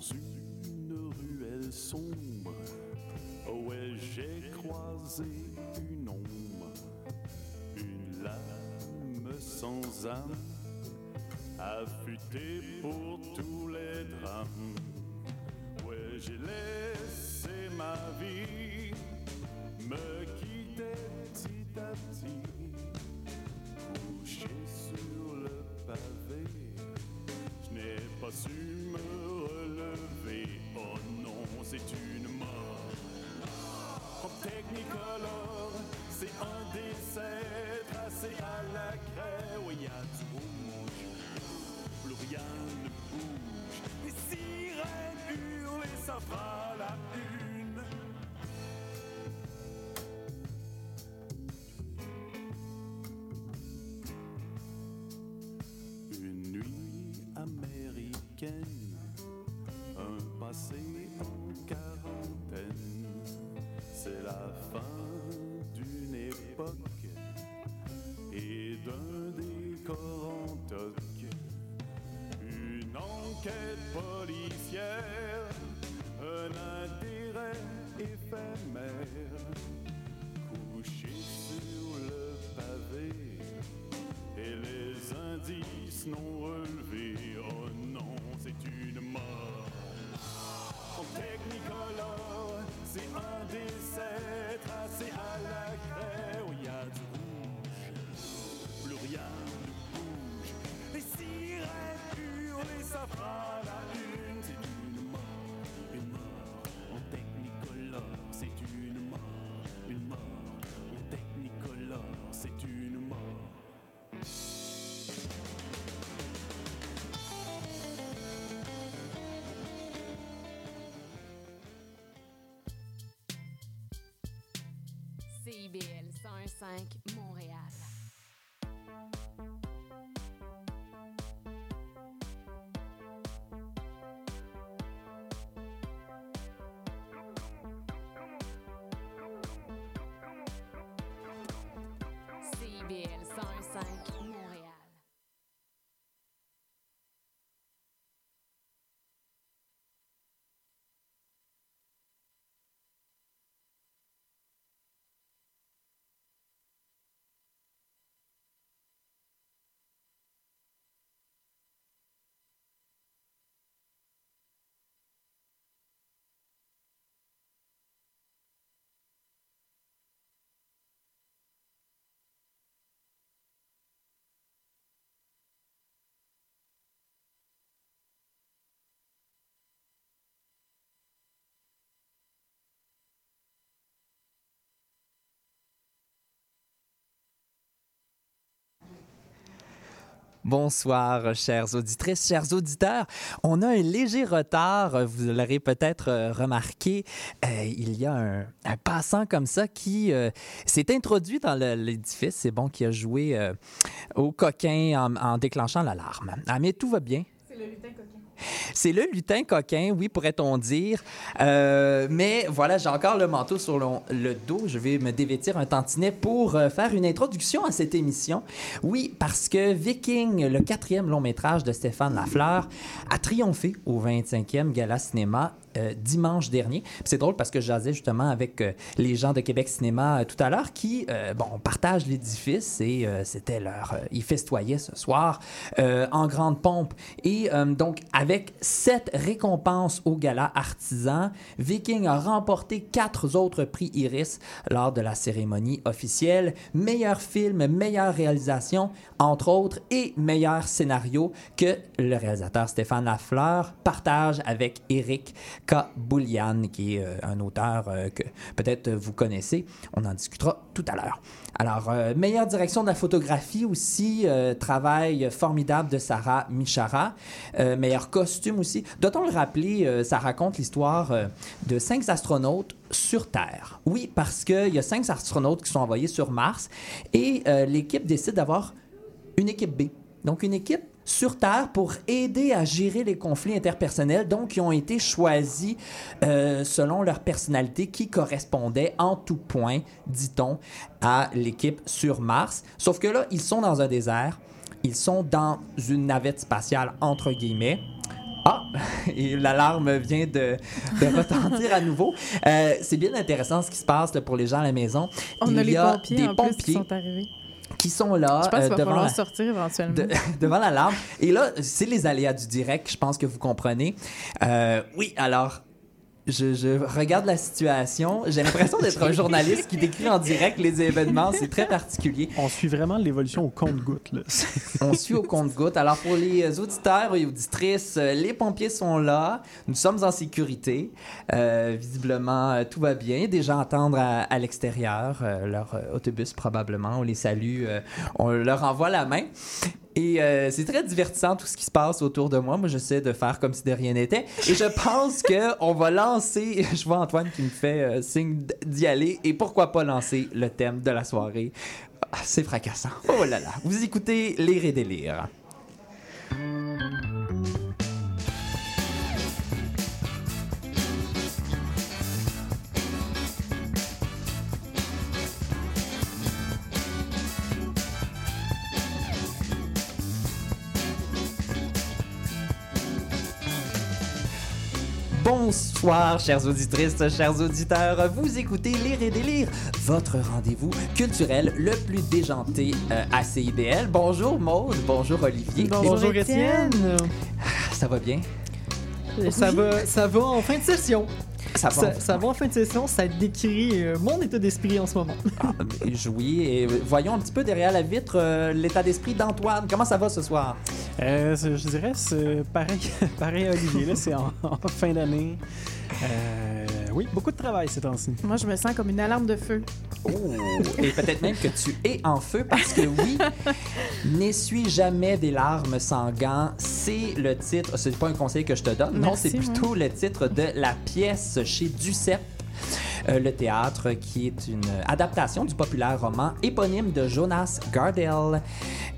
une ruelle sombre, ouais, j'ai croisé une ombre, une lame sans âme, affûtée pour tous les drames. Ouais, j'ai laissé ma vie un passé en quarantaine. C'est la fin d'une époque et d'un décor en toc. Une enquête policière, un intérêt éphémère, couché sur le pavé et les indices non CIBL 101.5 Bonsoir, chères auditrices, chers auditeurs. On a un léger retard, vous l'aurez peut-être euh, remarqué. Euh, il y a un, passant comme ça qui euh, s'est introduit dans l'édifice. C'est bon, qui a joué au coquin en, en déclenchant l'alarme. Ah, mais tout va bien. Oui, pourrait-on dire. Euh, mais voilà, j'ai encore le manteau sur le, le dos. Je vais me dévêtir un tantinet pour euh, faire une introduction à cette émission. Oui, parce que Viking, le quatrième long métrage de Stéphane Lafleur, a triomphé au 25e Gala Cinéma euh, dimanche dernier. C'est drôle parce que je jasais justement avec euh, les gens de Québec Cinéma euh, tout à l'heure qui, bon, partagent l'édifice et c'était leur... ils festoyaient ce soir en grande pompe. Et donc, avec sept récompenses au gala artisan, Viking a remporté quatre autres prix Iris lors de la cérémonie officielle. Meilleur film, meilleure réalisation, entre autres, et meilleur scénario que le réalisateur Stéphane Lafleur partage avec Eric K. Boulian, qui est euh, un auteur euh, que peut-être vous connaissez. On en discutera tout à l'heure. Alors, euh, meilleure direction de la photographie aussi, travail formidable de Sarah Michara. Meilleur costume aussi. Doit-on le rappeler, ça raconte l'histoire de cinq astronautes sur Terre? Oui, parce qu'il y a cinq astronautes qui sont envoyés sur Mars et l'équipe décide d'avoir une équipe B. Donc, une équipe sur Terre pour aider à gérer les conflits interpersonnels, donc qui ont été choisis euh, selon leur personnalité qui correspondait en tout point, dit-on, à l'équipe sur Mars. Sauf que là, ils sont dans un désert, ils sont dans une navette spatiale, entre guillemets, Ah, et l'alarme vient de, de retentir à nouveau. Euh, c'est bien intéressant ce qui se passe là, pour les gens à la maison. On Il a les y a pompiers des en plus qui pompiers sont arrivés. Qui sont là Je pense euh, qu'il va devant falloir sortir éventuellement. de- devant l'alarme. Et là, c'est les aléas du direct, je pense que vous comprenez. Euh, oui, alors, je, je regarde la situation. J'ai l'impression d'être un journaliste qui décrit en direct les événements. C'est très particulier. On suit vraiment l'évolution au compte-goutte. On suit au compte-goutte. Alors, pour les auditeurs et auditrices, les pompiers sont là. Nous sommes en sécurité. Euh, visiblement, tout va bien. Des gens attendent à, à l'extérieur. euh, leur euh, autobus, probablement. On les salue. euh, on leur envoie la main. Et euh, c'est très divertissant tout ce qui se passe autour de moi. Moi, j'essaie de faire comme si de rien n'était. Et je pense qu'on va lancer. Je vois Antoine qui me fait euh, signe d'y aller. Et pourquoi pas lancer le thème de la soirée? Ah, C'est fracassant. Oh là là. Vous écoutez Lire et délire. Bonsoir, chères auditrices, chers auditeurs. Vous écoutez Lire et délire, votre rendez-vous culturel le plus déjanté euh, à CIBL. Bonjour Maude, bonjour Olivier. Bonjour, Bonjour Étienne. Étienne. Ça va bien? Ça va, ça va en fin de session. Ça va. Ça, ça va en fin de session. Ça décrit euh, mon état d'esprit en ce moment. Ah, mais oui, et voyons un petit peu derrière la vitre euh, l'état d'esprit d'Antoine. Comment ça va ce soir? Euh, je dirais, c'est pareil, pareil à Olivier. là, C'est en, en fin d'année. Euh, oui, beaucoup de travail ces temps-ci. Moi, je me sens comme une alarme de feu. Oh! Et peut-être même que tu es en feu parce que oui, N'essuie jamais des larmes sans gants, c'est le titre, c'est pas un conseil que je te donne, non, c'est plutôt le titre de la pièce chez Duceppe. euh, le théâtre, qui est une adaptation du populaire roman éponyme de Jonas Gardel.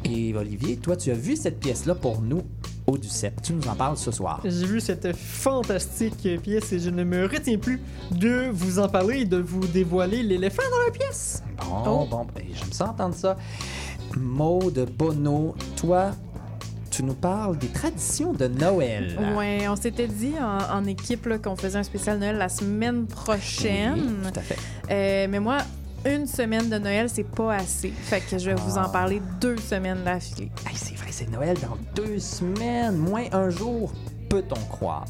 Et Olivier, toi, tu as vu cette pièce-là pour nous au Duceppe. Tu nous en parles ce soir. J'ai vu cette fantastique pièce et je ne me retiens plus de vous en parler et de vous dévoiler l'éléphant dans la pièce. Bon, Oh. bon, ben, j'aime ça entendre ça. Maude Bono, toi, tu nous parles des traditions de Noël. Ouais, on s'était dit en, en équipe qu'on faisait un spécial Noël la semaine prochaine. Oui, tout à fait. Euh, mais moi, une semaine de Noël, c'est pas assez. Fait que je vais vous Ah. en parler deux semaines d'affilée. Hey, c'est vrai, c'est Noël dans deux semaines, moins un jour. Peut-on croire?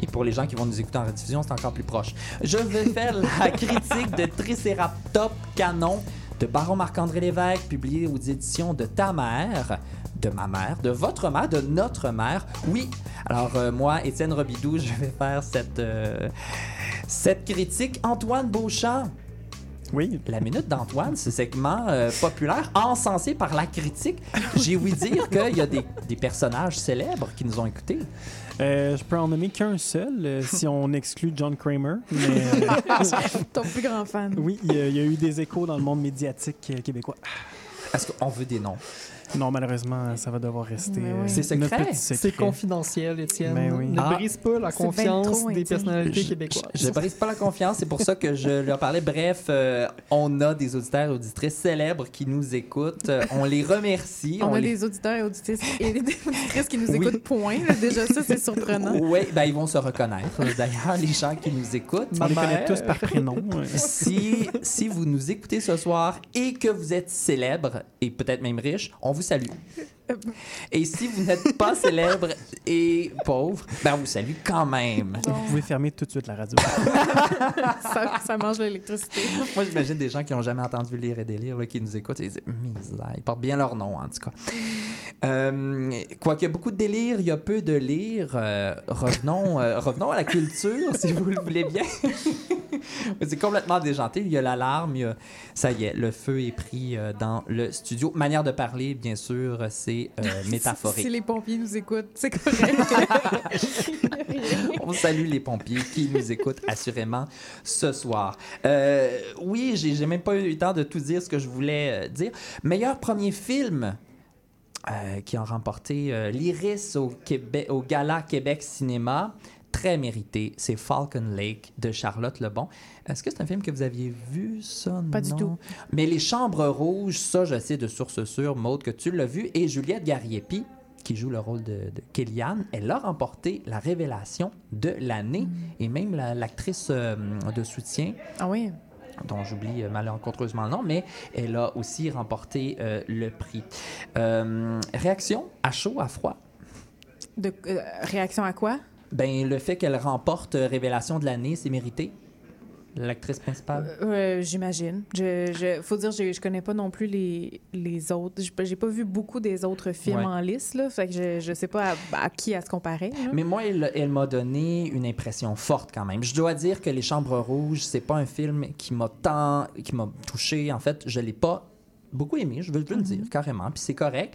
Et pour les gens qui vont nous écouter en rediffusion, c'est encore plus proche. Je vais faire la critique de Triceratops Canon de Baron Marc-André Lévesque, publié aux éditions de Ta mère, de ma mère, de votre mère, de notre mère. Oui, alors euh, moi, Étienne Robidoux, je vais faire cette, euh, cette critique. Antoine Beauchamp, Oui, la minute d'Antoine, ce segment euh, populaire encensé par la critique. J'ai ouï dire qu'il y a des, des personnages célèbres qui nous ont écoutés. euh, je peux en nommer qu'un seul euh, si on exclut John Kramer. Mais euh, Ton plus grand fan. oui, il y, a, il y a eu des échos dans le monde médiatique québécois. Est-ce qu'on veut des noms? Non, malheureusement, ça va devoir rester. Mais oui. euh, C'est notre secret. C'est confidentiel, Étienne. Ben oui. Ne Ah. brise pas la confiance des personnalités Je- québécoises. Je ne brise pas la confiance, c'est pour ça que je leur parlais. Bref, euh, on a des auditeurs et auditrices célèbres qui nous écoutent. Euh, on les remercie. On, a les... des auditeurs et auditrices et des auditrices qui nous Oui. écoutent, point. Déjà, ça, c'est surprenant. Oui, ben, ils vont se reconnaître. D'ailleurs, les gens qui nous écoutent. On Ma les connaît tous par prénom. euh. Si, si vous nous écoutez ce soir et que vous êtes célèbre et peut-être même riche, on vous salue. Et si vous n'êtes pas célèbre et pauvre, ben on vous salue quand même. Vous pouvez fermer tout de suite la radio. ça, ça mange l'électricité. Moi, j'imagine des gens qui n'ont jamais entendu lire et délire là, qui nous écoutent et ils disent Misère. Ils portent bien leur nom, en tout cas. Euh, Quoiqu'il y a beaucoup de délire, il y a peu de lire. euh, revenons, euh, revenons à la culture, si vous le voulez bien. C'est complètement déjanté. Il y a l'alarme. il y a- Ça y est, le feu est pris euh, dans le studio. Manière de parler, bien sûr, c'est euh, métaphorique. Si les pompiers nous écoutent, c'est correct. On salue les pompiers qui nous écoutent assurément ce soir. Euh, oui, j'ai même pas eu le temps de tout dire ce que je voulais euh, dire. Meilleur premier film euh, qui a remporté l'Iris au, Québec, au Gala Québec Cinéma. Très mérité, c'est Falcon Lake de Charlotte Lebon. Est-ce que c'est un film que vous aviez vu, ça? Pas du tout. Mais Les Chambres Rouges, ça, je sais de source sûre, Maude, que tu l'as vu, et Juliette Gariepi, qui joue le rôle de, de Kellyanne, elle a remporté la révélation de l'année et même la- l'actrice euh, de soutien Ah oui. dont j'oublie euh, malencontreusement le nom, mais elle a aussi remporté euh, le prix. Euh, réaction à chaud, à froid? De, réaction à quoi? Ben, le fait qu'elle remporte euh, Révélation de l'année, c'est mérité? L'actrice principale? Euh, J'imagine. Je, je, faut dire, je, je connais pas non plus les, les autres. J'ai pas- J'ai pas vu beaucoup des autres films Ouais. en liste, là. Fait que je, je sais pas à, à qui elle se comparer. là. Mais moi, elle, elle m'a donné une impression forte quand même. Je dois dire que Les Chambres Rouges, c'est pas un film qui m'a tant, qui m'a touché. En fait, je l'ai pas beaucoup aimé, je veux, je veux le dire carrément, puis c'est correct.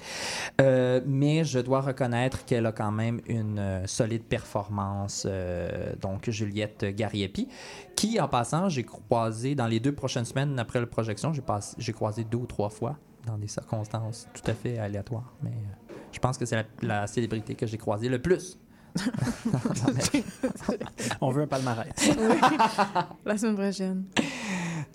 Euh, mais je dois reconnaître qu'elle a quand même une euh, solide performance. euh, donc Juliette Gariepi, qui en passant, j'ai croisé dans les deux prochaines semaines après la projection, j'ai croisé deux ou trois fois dans des circonstances tout à fait aléatoires. Mais je pense que c'est la, la célébrité que j'ai croisée le plus. On veut un palmarès. La semaine prochaine.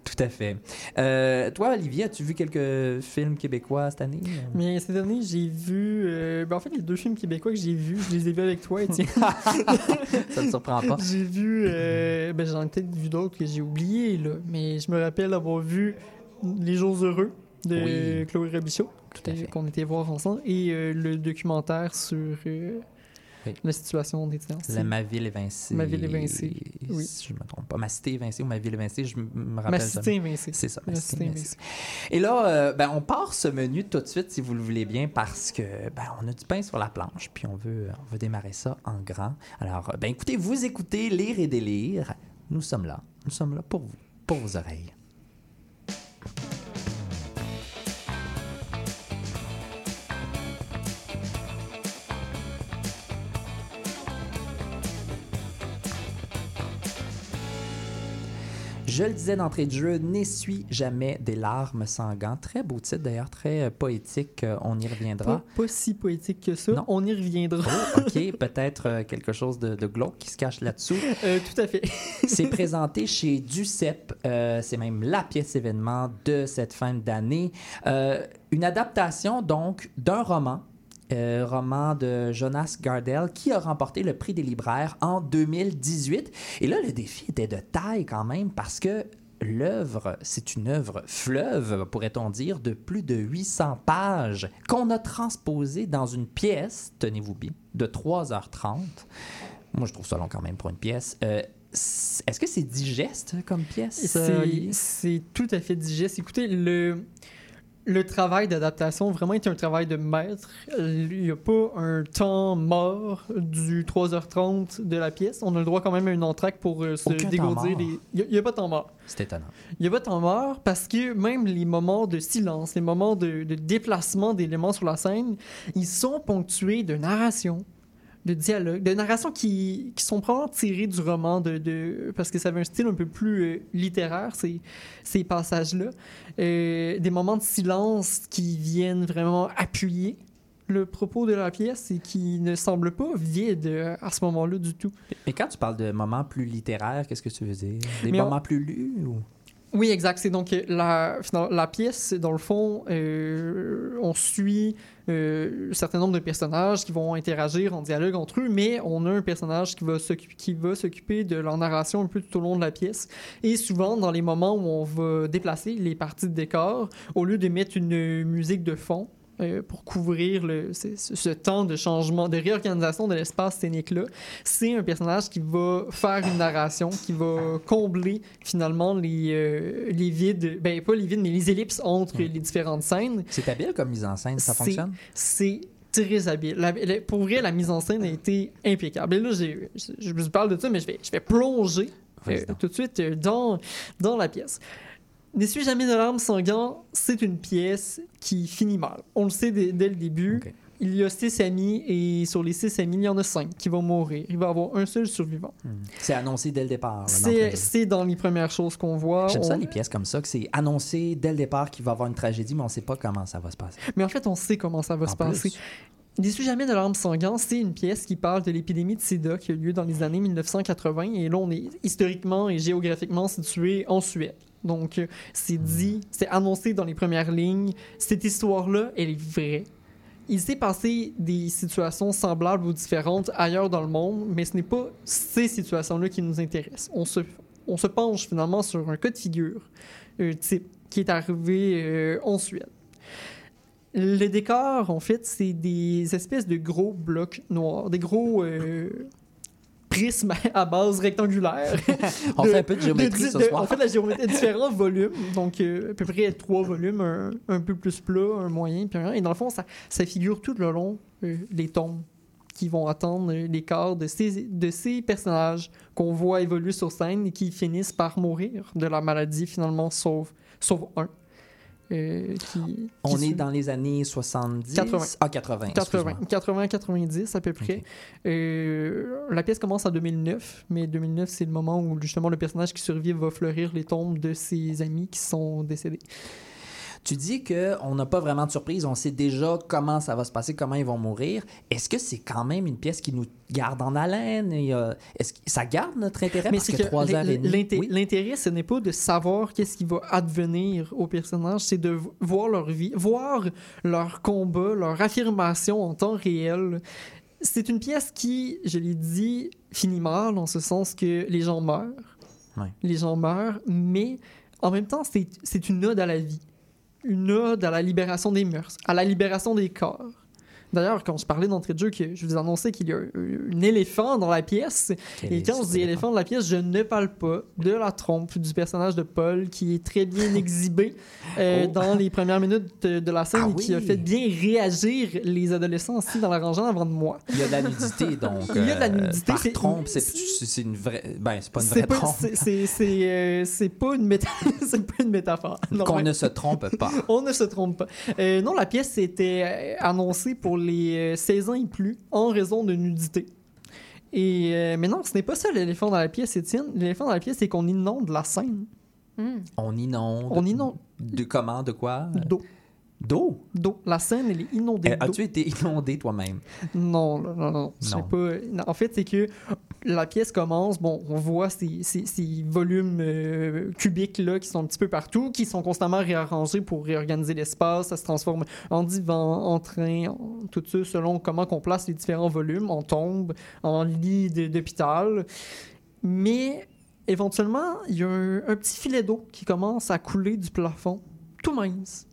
Tout à fait. Euh, toi, Olivier, as-tu vu quelques films québécois cette année? Mais cette année, j'ai vu. euh, ben, en fait, les deux films québécois que j'ai vus, je les ai vus avec toi, Étienne. Ça ne surprend pas. j'ai vu. euh, ben, j'en ai peut-être vu d'autres que j'ai oubliés, là. Mais je me rappelle avoir vu Les Jours Heureux de Oui. Chloé fait. qu'on était voir ensemble, et le documentaire sur Oui. la situation des. La Ma ville évincée. Ma ville évincée, oui. Si je ne me trompe pas. Ma cité évincée ou Ma ville évincée, je m- me rappelle Ma cité invincée. C'est ça, ma Ma cité cité évincée. Et là, euh, ben, on part ce menu tout de suite, si vous le voulez bien, parce que ben, on a du pain sur la planche, puis on veut, on veut démarrer ça en grand. Alors, ben, écoutez, vous écoutez Lire et délire. Nous sommes là. Nous sommes là pour vous, pour vos oreilles. Je le disais d'entrée de jeu, n'essuie jamais des larmes sanguantes. Très beau titre d'ailleurs, très euh, poétique. euh, on y reviendra. Pas, pas si poétique que ça. Non. On y reviendra. Oh, ok, peut-être euh, quelque chose de, de glauque qui se cache là-dessous. Euh, tout à fait. C'est présenté chez Ducep. euh, c'est même la pièce événement de cette fin d'année. Euh, une adaptation donc d'un roman. Euh, roman de Jonas Gardel qui a remporté le prix des libraires en 2018. Et là, le défi était de taille quand même parce que l'œuvre, c'est une œuvre fleuve, pourrait-on dire, de plus de 800 pages qu'on a transposée dans une pièce, tenez-vous bien, de 3h30. Moi, je trouve ça long quand même pour une pièce. Euh, Est-ce que c'est digeste comme pièce? euh, C'est c'est tout à fait digeste. Écoutez, le, le travail d'adaptation vraiment est un travail de maître. Il n'y a pas un temps mort du 3h30 de la pièce. On a le droit quand même à une entraque pour euh, se Aucun dégourdir. les- Il n'y a, pas de temps mort. C'est étonnant. Il n'y a pas de temps mort parce que même les moments de silence, les moments de, de déplacement d'éléments sur la scène, ils sont ponctués de narration, de dialogue, de narration qui, qui sont probablement tirés du roman, de, de- parce que ça avait un style un peu plus euh, littéraire, ces, ces passages-là. Euh, des moments de silence qui viennent vraiment appuyer le propos de la pièce et qui ne semblent pas vides euh, à ce moment-là du tout. Mais quand tu parles de moments plus littéraires, qu'est-ce que tu veux dire? Des Mais on- moments plus lus? Ou... Oui, exact. C'est donc euh, la, la pièce, dans le fond, euh, on suit euh, un certain nombre de personnages qui vont interagir en dialogue entre eux, mais on a un personnage qui va s'occuper, qui va s'occuper de leur narration un peu tout au long de la pièce. Et souvent, dans les moments où on va déplacer les parties de décor, au lieu de mettre une musique de fond, euh, pour couvrir le, ce, temps de changement, de réorganisation de l'espace scénique-là. C'est un personnage qui va faire une narration, qui va combler finalement les, euh, les vides, ben pas les vides, mais les ellipses entre les différentes scènes. C'est habile comme mise en scène, ça fonctionne? C'est très habile. La- la- pour vrai, la mise en scène a été impeccable. Et là, je, je vous parle de ça, mais je vais, je vais plonger euh, tout de suite dans, dans la pièce. N'essuie jamais de larmes sanguantes, c'est une pièce qui finit mal. On le sait dès, dès le début. Il y a six amis et sur les six amis, il y en a cinq qui vont mourir. Il va y avoir un seul survivant. Hmm. C'est annoncé dès le départ. C'est dans les premières choses qu'on voit. J'aime ça les pièces comme ça, que c'est annoncé dès le départ qu'il va y avoir une tragédie, mais on ne sait pas comment ça va se passer. Mais en fait, on sait comment ça va En se passer. N'essuie jamais de larmes sanguantes, c'est une pièce qui parle de l'épidémie de sida qui a eu lieu dans les années 1980. Et là, on est historiquement et géographiquement situé en Suède. Donc, euh, c'est dit, c'est annoncé dans les premières lignes. Cette histoire-là, elle est vraie. il s'est passé des situations semblables ou différentes ailleurs dans le monde, mais ce n'est pas ces situations-là qui nous intéressent. On se, on se penche finalement sur un cas de figure euh, type qui est arrivé euh, en Suède. Le décor, en fait, c'est des espèces de gros blocs noirs, des gros euh, prismes à base rectangulaire. On de- fait un peu de géométrie de- ce de- soir. On fait de la géométrie différents volumes, donc euh, à peu près trois volumes, un, un peu plus plat, un moyen, puis un. Et dans le fond, ça, ça figure tout le long euh, les tombes qui vont attendre euh, les corps de ces, de ces personnages qu'on voit évoluer sur scène et qui finissent par mourir de la maladie finalement, sauf, sauf un. Euh, qui, On qui est dans les années 70. 80. Ah, 80. 80, excuse-moi. 80, 90 à peu près. Euh, la pièce commence en 2009, mais 2009 c'est le moment où justement le personnage qui survit va fleurir les tombes de ses amis qui sont décédés. Tu dis qu'on n'a pas vraiment de surprise, on sait déjà comment ça va se passer, comment ils vont mourir. Est-ce que c'est quand même une pièce qui nous garde en haleine? Et, euh, Est-ce que ça garde notre intérêt? mais Parce que trois heures et Oui. l'intérêt ce n'est pas de savoir qu'est-ce qui va advenir aux personnages, c'est de voir leur vie, voir leur combat, leur affirmation en temps réel. C'est une pièce qui, je l'ai dit, finit mal en ce sens que les gens meurent. Ouais. Les gens meurent, mais en même temps, c'est c'est une ode à la vie. Une ode à la libération des mœurs, à la libération des corps. D'ailleurs, quand je parlais d'entrée de jeu, que je vous annonçais qu'il y a un, éléphant dans la pièce, Quel et quand je dis éléphant de la pièce, je ne parle pas de la trompe du personnage de Paul qui est très bien exhibé euh, Oh. dans les premières minutes de, de la scène Ah et qui a fait bien réagir les adolescents aussi dans la rangée avant de moi. Il y a de la nudité, donc. Il y a de la euh, nudité, Par c'est- trompe, c'est une vraie. Ben, c'est pas une vraie pas, trompe. c'est, euh, pas une méta- c'est pas une métaphore. Qu'on mais- ne se trompe pas. On ne se trompe pas. Euh, non, la pièce était euh, annoncée pour les euh, 16 ans et plus en raison de nudité. Et, euh, mais non, ce n'est pas ça l'éléphant dans la pièce, Étienne. L'éléphant dans la pièce, c'est qu'on inonde la scène Hmm. On inonde. On inonde. De comment, de quoi? D'eau. D'eau? D'eau. La scène, elle est inondée Euh, d'eau. As-tu été inondé toi-même? Non, non, non, non. Pas... non, En fait, c'est que la pièce commence, bon, on voit ces, volumes euh, cubiques là qui sont un petit peu partout, qui sont constamment réarrangés pour réorganiser l'espace. Ça se transforme en divan, en train, en tout ça selon comment qu'on place les différents volumes, en tombe, en lit d'hôpital. Mais éventuellement, il y a un, un petit filet d'eau qui commence à couler du plafond, tout mince.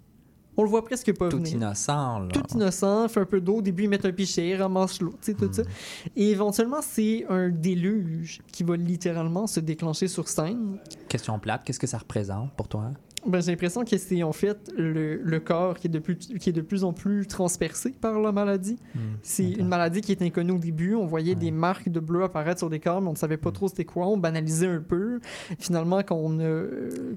On le voit presque pas Tout venir innocent, là. tout innocent, fait un peu d'eau, au début ils mettent un pichet, ramassent l'eau, tu sais, tout ça. Et éventuellement, c'est un déluge qui va littéralement se déclencher sur scène. Question plate, qu'est-ce que ça représente pour toi? Ben, j'ai l'impression que c'est en fait le, le corps qui est, de plus, qui est de plus en plus transpercé par la maladie. C'est Ok. une maladie qui est inconnue au début. On voyait des marques de bleu apparaître sur des corps, mais on ne savait pas trop c'était quoi. On banalisait un peu. Finalement, quand, on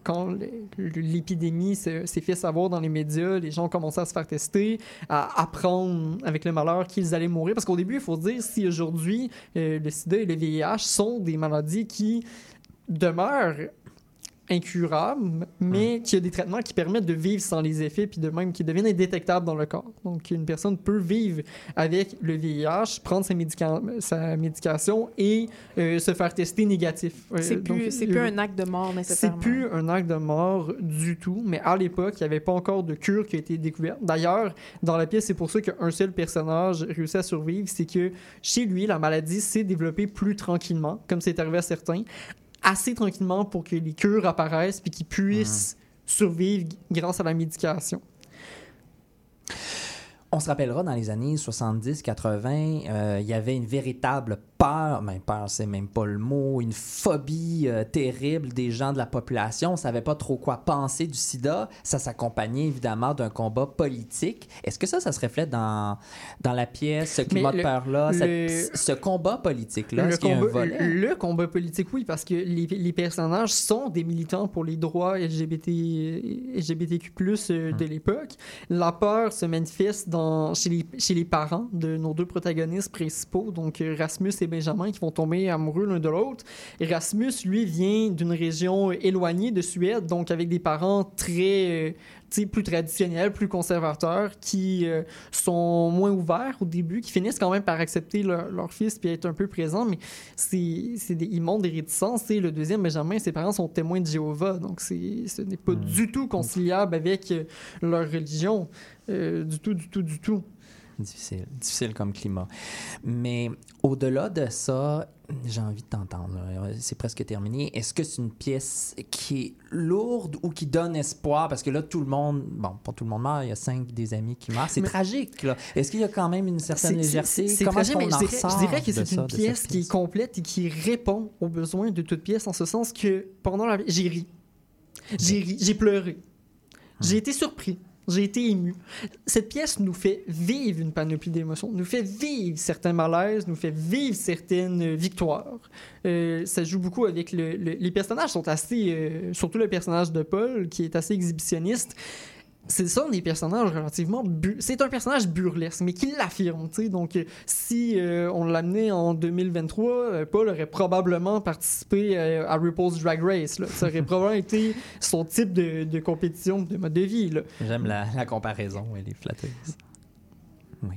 quand l'épidémie se- s'est fait savoir dans les médias, les gens ont commencé à se faire tester, à apprendre avec le malheur qu'ils allaient mourir. Parce qu'au début, il faut se dire, si aujourd'hui, euh, le sida et le VIH sont des maladies qui demeurent incurables, mais qui a des traitements qui permettent de vivre sans les effets, puis de même qui deviennent indétectables dans le corps. Donc, une personne peut vivre avec le VIH, prendre sa, médica- sa médication et euh, se faire tester négatif. Euh, C'est plus, c'est euh, plus un acte de mort c'est nécessairement. plus un acte de mort du tout, mais à l'époque, il n'y avait pas encore de cure qui a été découverte. D'ailleurs, dans la pièce, c'est pour ça qu'un seul personnage réussit à survivre, c'est que chez lui, la maladie s'est développée plus tranquillement, comme c'est arrivé à certains, assez tranquillement pour que les cures apparaissent puis qu'ils puissent survivre grâce à la médication. On se rappellera dans les années 70-80, euh, il y avait une véritable peur, mais peur, c'est même pas le mot, une phobie euh, terrible des gens de la population. On savait pas trop quoi penser du sida. Ça s'accompagnait évidemment d'un combat politique. Est-ce que ça, ça se reflète dans, dans la pièce, ce climat le- de peur-là, le- ce combat politique-là? Le combat, le combat politique, oui, parce que les, les personnages sont des militants pour les droits LGBT, LGBTQ+, euh, Hmm. de l'époque. La peur se manifeste dans, chez, les, chez les parents de nos deux protagonistes principaux, donc euh, Rasmus et Benjamin, qui vont tomber amoureux l'un de l'autre. Et Rasmus, lui, vient d'une région éloignée de Suède, donc avec des parents très... euh, plus traditionnels, plus conservateurs, qui euh, sont moins ouverts au début, qui finissent quand même par accepter leur, leur fils puis être un peu présents, mais c'est, des, ils montrent des réticences. Et le deuxième, Benjamin, ses parents sont témoins de Jéhovah, donc ce n'est pas Mm. du tout conciliable avec euh, leur religion. Euh, du tout, du tout, du tout. Difficile. Difficile comme climat. Mais au-delà de ça, j'ai envie de t'entendre. C'est presque terminé. Est-ce que c'est une pièce qui est lourde ou qui donne espoir? Parce que là, tout le monde, bon, pas tout le monde meurt, il y a cinq des amis qui meurent. C'est Mais- tragique, là. Est-ce qu'il y a quand même une certaine légèreté? c'est- tragique, mais je dirais, je ressort dirais que c'est une pièce qui est complète et qui répond aux besoins de toute pièce en ce sens que pendant la j'ai ri. J'ai ri, j'ai pleuré. J'ai été surpris. J'ai été ému. Cette pièce nous fait vivre une panoplie d'émotions, nous fait vivre certains malaises, nous fait vivre certaines victoires. Euh, ça joue beaucoup avec le, le- les personnages sont assez, euh, surtout le personnage de Paul qui est assez exhibitionniste. C'est ça, des personnages relativement. C'est un personnage burlesque, mais qui l'affirme, tu sais. Donc, euh, si euh, on l'amenait en 2023, euh, Paul aurait probablement participé euh, à RuPaul's Drag Race. Ça aurait probablement été son type de, de compétition, de mode de vie. J'aime la, la comparaison, elle est flatteuse. Oui.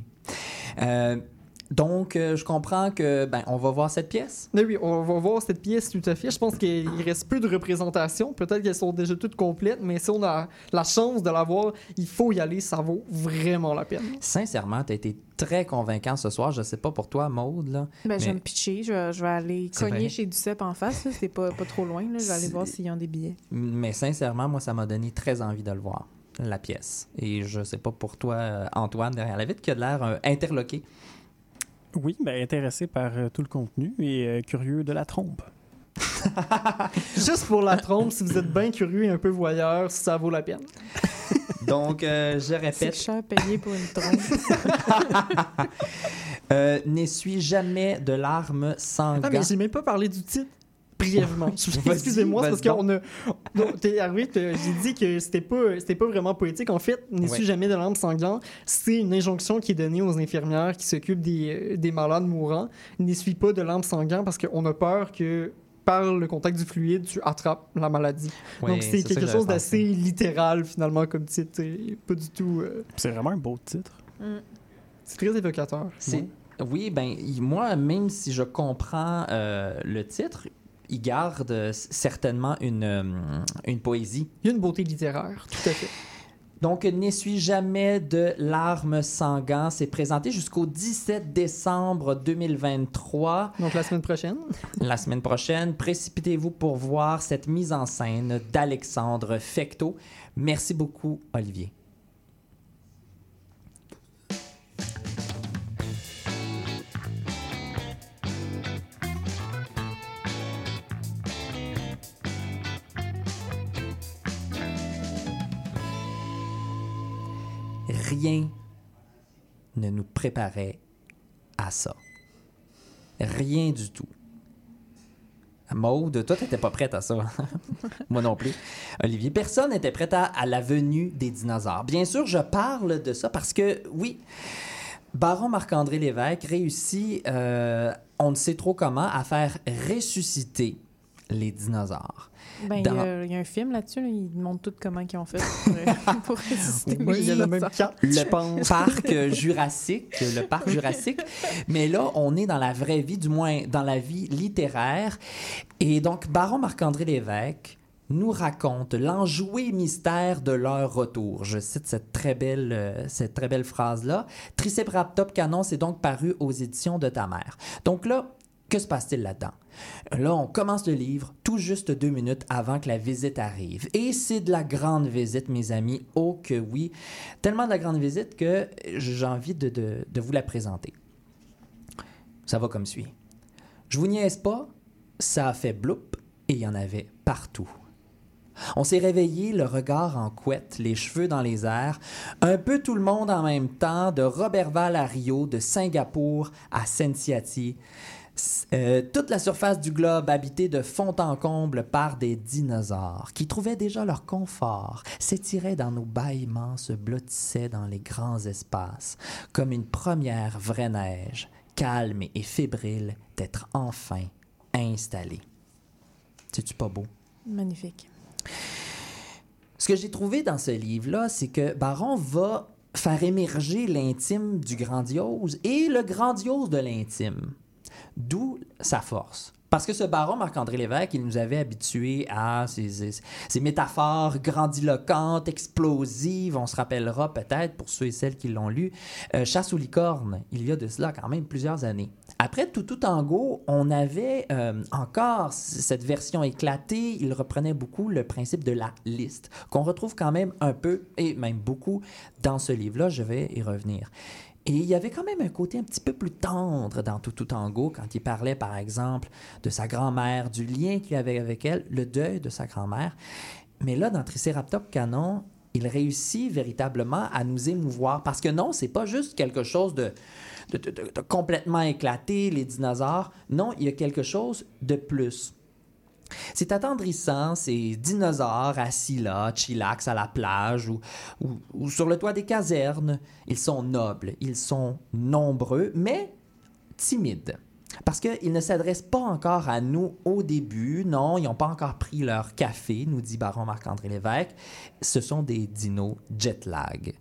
Donc, euh, je comprends que, ben, on va voir cette pièce. Mais oui, on va voir cette pièce tout à fait. Je pense qu'il reste peu de représentations. Peut-être qu'elles sont déjà toutes complètes, mais si on a la chance de la voir, il faut y aller. Ça vaut vraiment la peine. Sincèrement, tu as été très convaincant ce soir. Je sais pas pour toi, Maude, là. Ben, je vais me pitcher. Je vais, je vais aller C'est cogner chez Ducep en face. C'est pas, pas trop loin. là. Je vais aller voir s'ils ont des billets. Mais sincèrement, moi, ça m'a donné très envie de le voir, la pièce. Et je sais pas pour toi, euh, Antoine, derrière la vitre, qui a de l'air euh, interloqué. Oui, ben, intéressé par euh, tout le contenu et euh, curieux de la trompe. Juste pour la trompe, si vous êtes bien curieux et un peu voyeur, ça vaut la peine. Donc, euh, je C'est répète, cher payé pour une trompe. euh, n'essuie jamais de larmes Ah, sanglantes. mais j'ai même pas parlé du titre. Brièvement. Excusez-moi, c'est parce qu'on a. T'es arrivé, t'as- j'ai dit que c'était pas, c'était pas vraiment poétique. En fait, n'essuie Ouais. jamais de larmes sanglantes. C'est une injonction qui est donnée aux infirmières qui s'occupent des, euh, des malades mourants. N'essuie pas de larmes sanglantes parce qu'on a peur que par le contact du fluide, tu attrapes la maladie. Ouais, Donc c'est quelque que chose d'assez pensé. littéral finalement comme titre. Pas du tout. euh, C'est vraiment un beau titre. Mm. c'est très évocateur. C'est- Oui, ben moi, même si je comprends euh, le titre, il garde euh, certainement une, euh, une poésie. Il y a une beauté littéraire, tout à fait. Donc, N'essuie jamais de larmes sanguin. C'est présenté jusqu'au 17 décembre 2023. Donc la semaine prochaine. La semaine prochaine, précipitez-vous pour voir cette mise en scène d'Alexandre Fecto. Merci beaucoup, Olivier. Préparait à ça. Rien du tout. Maude, toi, t'étais pas prête à ça. Moi non plus. Olivier, personne n'était prêt à, à la venue des dinosaures. Bien sûr, je parle de ça parce que, oui, Baron Marc-André Lévesque réussit, euh, on ne sait trop comment, à faire ressusciter les dinosaures. Ben, il y a- il y, a un film là-dessus. là. Ils montrent tout comment ils ont fait pour, euh, pour résister. Oui, il y a même quatre, je le pense. parc jurassique, le parc jurassique. Mais là, on est dans la vraie vie, du moins dans la vie littéraire. Et donc, Baron Marc-André Lévesque nous raconte l'enjoué mystère de leur retour. Je cite cette très belle, euh, cette très belle phrase-là. Triceratops Canon c'est donc paru aux éditions de ta mère. Donc là, que se passe-t-il là-dedans? Là, on commence le livre tout juste deux minutes avant que la visite arrive. Et c'est de la grande visite, mes amis. Oh que oui. Tellement de la grande visite que j'ai envie de, vous la présenter. Ça va comme suit. Je vous niaise pas, ça a fait bloup et il y en avait partout. On s'est réveillé, le regard en couette, les cheveux dans les airs, un peu tout le monde en même temps, de Robertval à Rio, de Singapour à Cincinnati. Euh, toute la surface du globe habitée de fond en comble par des dinosaures qui trouvaient déjà leur confort, s'étiraient dans nos bâillements, se blottissaient dans les grands espaces, comme une première vraie neige, calme et fébrile d'être enfin installée. C'est-tu pas beau? Magnifique. Ce que j'ai trouvé dans ce livre-là, c'est que Baron va faire émerger l'intime du grandiose et le grandiose de l'intime. D'où sa force. Parce que ce baron Marc-André Lévesque, il nous avait habitués à ces, métaphores grandiloquentes, explosives. On se rappellera peut-être, pour ceux et celles qui l'ont lu, euh, Chasse aux licornes, il y a de cela quand même plusieurs années. Après Toutou Tango, on avait euh, encore cette version éclatée. Il reprenait beaucoup le principe de la liste, qu'on retrouve quand même un peu, et même beaucoup, dans ce livre-là. Je vais y revenir. Et il y avait quand même un côté un petit peu plus tendre dans Toutou Tango quand il parlait, par exemple, de sa grand-mère, du lien qu'il avait avec elle, le deuil de sa grand-mère. Mais là, dans Triceratops Canon, il réussit véritablement à nous émouvoir parce que non, c'est pas juste quelque chose de- de- de- de complètement éclaté, les dinosaures. Non, il y a quelque chose de plus. C'est attendrissant, ces dinosaures assis là, chillax à la plage ou, sur le toit des casernes. Ils sont nobles, ils sont nombreux, mais timides. Parce qu'ils ne s'adressent pas encore à nous au début. Non, ils n'ont pas encore pris leur café, nous dit Baron Marc-André Lévesque. Ce sont des dinos jet lag.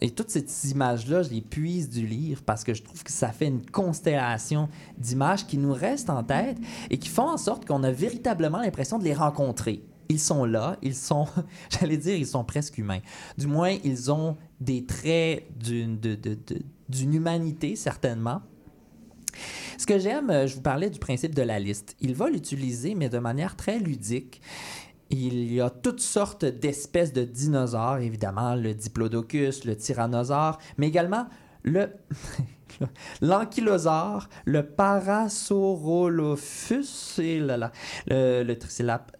Et toutes ces images-là, je les puise du livre parce que je trouve que ça fait une constellation d'images qui nous restent en tête et qui font en sorte qu'on a véritablement l'impression de les rencontrer. Ils sont là, ils sont, j'allais dire, ils sont presque humains. Du moins, ils ont des traits d'une humanité, certainement. Ce que j'aime, euh, je vous parlais du principe de la liste. Il va l'utiliser, mais de manière très ludique. Il y a toutes sortes d'espèces de dinosaures, évidemment, le diplodocus, le tyrannosaure, mais également le l'ankylosaure, le parasaurolophus, le, le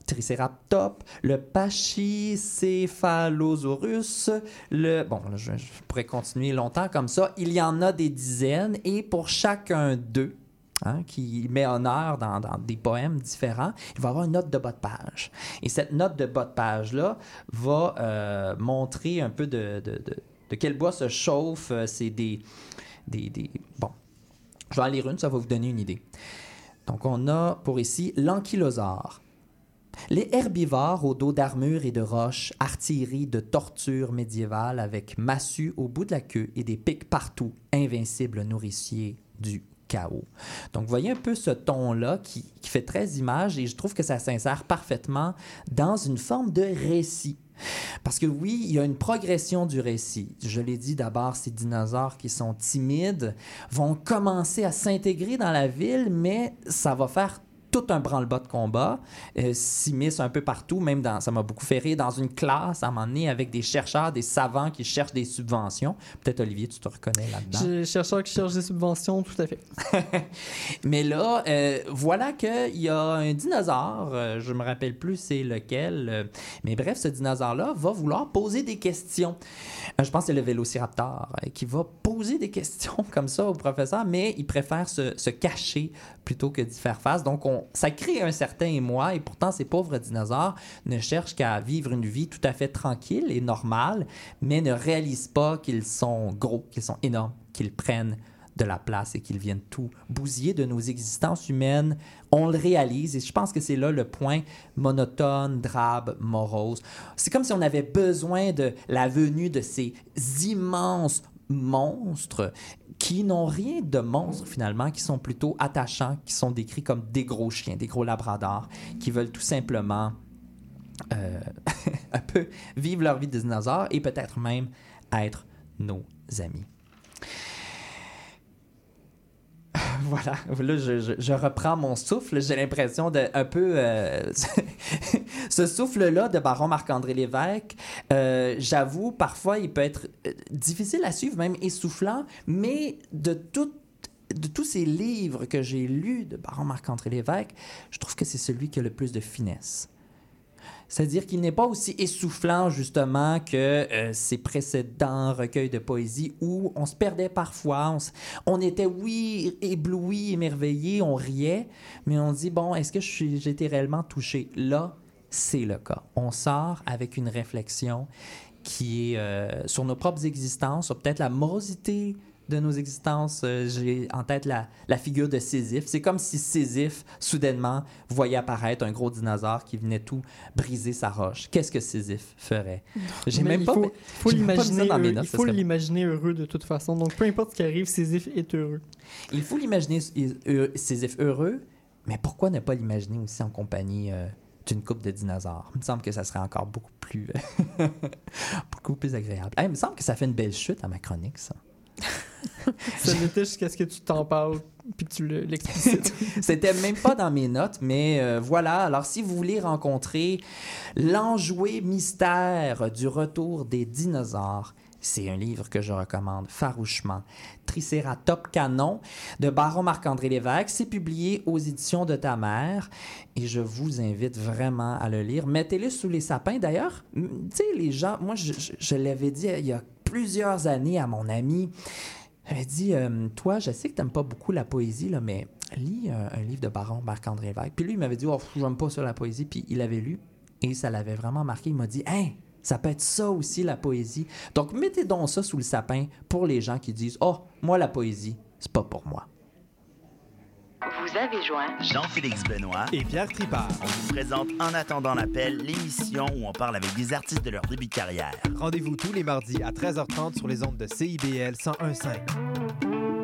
tricératops, le pachycéphalosaurus, le... Bon, je, je pourrais continuer longtemps comme ça. Il y en a des dizaines, et pour chacun d'eux, hein, qui met honneur dans, dans des poèmes différents, il va avoir une note de bas de page. Et cette note de bas de page-là va euh, montrer un peu de, quel bois se chauffe. euh, C'est des, Bon, je vais en lire une, ça va vous donner une idée. Donc, on a pour ici l'ankylosaure. Les herbivores au dos d'armure et de roches, artillerie de tortures médiévales avec massue au bout de la queue et des pics partout, invincibles nourriciers du chaos. Donc, vous voyez un peu ce ton-là qui, qui fait très image et je trouve que ça s'insère parfaitement dans une forme de récit. Parce que oui, il y a une progression du récit. Je l'ai dit d'abord, ces dinosaures qui sont timides vont commencer à s'intégrer dans la ville, mais ça va faire tout un branle-bas de combat, euh, s'immisce un peu partout, même dans, ça m'a beaucoup fait rire, dans une classe à un moment donné avec des chercheurs, des savants qui cherchent des subventions. Peut-être Olivier, tu te reconnais là-dedans. Chercheurs qui cherchent des subventions, tout à fait. Mais là, euh, voilà qu'il y a un dinosaure, euh, je me rappelle plus c'est lequel, euh, mais bref, ce dinosaure-là va vouloir poser des questions. Euh, je pense que c'est le vélociraptor euh, qui va poser des questions comme ça au professeur, mais il préfère se, se cacher plutôt que d'y faire face. Donc, on, ça crée un certain émoi et pourtant, ces pauvres dinosaures ne cherchent qu'à vivre une vie tout à fait tranquille et normale, mais ne réalisent pas qu'ils sont gros, qu'ils sont énormes, qu'ils prennent de la place et qu'ils viennent tout bousiller de nos existences humaines. On le réalise et je pense que c'est là le point monotone, drabe, morose. C'est comme si on avait besoin de la venue de ces immenses monstres qui n'ont rien de monstres finalement, qui sont plutôt attachants, qui sont décrits comme des gros chiens, des gros labradors, qui veulent tout simplement euh, un peu vivre leur vie de dinosaure et peut-être même être nos amis. Voilà, là, je, reprends mon souffle. J'ai l'impression de un peu. euh, ce souffle-là de Baron Marc-André Lévesque, euh, j'avoue, parfois, il peut être euh, difficile à suivre, même essoufflant, mais de tout- De tous ces livres que j'ai lus de Baron Marc-André Lévesque, je trouve que c'est celui qui a le plus de finesse. C'est-à-dire qu'il n'est pas aussi essoufflant, justement, que euh, ses précédents recueils de poésie où on se perdait parfois. On, était, oui, ébloui, émerveillé, on riait, mais on dit, bon, est-ce que été réellement touché? Là, c'est le cas. On sort avec une réflexion qui est euh, sur nos propres existences, sur peut-être la morosité de nos existences. Euh, J'ai en tête la, la figure de Sisyphe. C'est comme si Sisyphe, soudainement, voyait apparaître un gros dinosaure qui venait tout briser sa roche. Qu'est-ce que Sisyphe ferait? J'ai même il pas... faut, faut l'imaginer heureux- il faut l'imaginer heureux de toute façon. Donc, peu importe ce qui arrive, Sisyphe est heureux. Il faut l'imaginer Sisyphe heureux, mais pourquoi ne pas l'imaginer aussi en compagnie euh, d'une coupe de dinosaures? Il me semble que ça serait encore beaucoup plus, beaucoup plus agréable. Hey, il me semble que ça fait une belle chute à ma chronique, ça. Ça l'était jusqu'à ce que tu t'en parles puis tu le- l'explicites. C'était même pas dans mes notes, mais euh, voilà. Alors, si vous voulez rencontrer l'enjoué mystère du retour des dinosaures, c'est un livre que je recommande farouchement. Triceratops Canon de Baron Marc-André Lévesque. C'est publié aux éditions de ta mère et je vous invite vraiment à le lire. Mettez-le sous les sapins. D'ailleurs, tu sais, les gens, moi, je l'avais dit il y a plusieurs années à mon ami. J'avais dit, euh, toi, je sais que t'aimes pas beaucoup la poésie, là, mais lis euh, un livre de Baron Marc-André Lévesque. Puis lui, il m'avait dit, oh, j'aime pas ça, la poésie. Puis il avait lu et ça l'avait vraiment marqué. Il m'a dit, hein, ça peut être ça aussi, la poésie. Donc, mettez donc ça sous le sapin pour les gens qui disent, oh, moi, la poésie, c'est pas pour moi. Vous avez joint Jean-Félix Benoît et Pierre Tripart. On vous présente En attendant l'appel, l'émission où on parle avec des artistes de leur début de carrière. Rendez-vous tous les mardis à 13h30 sur les ondes de CIBL 101.5.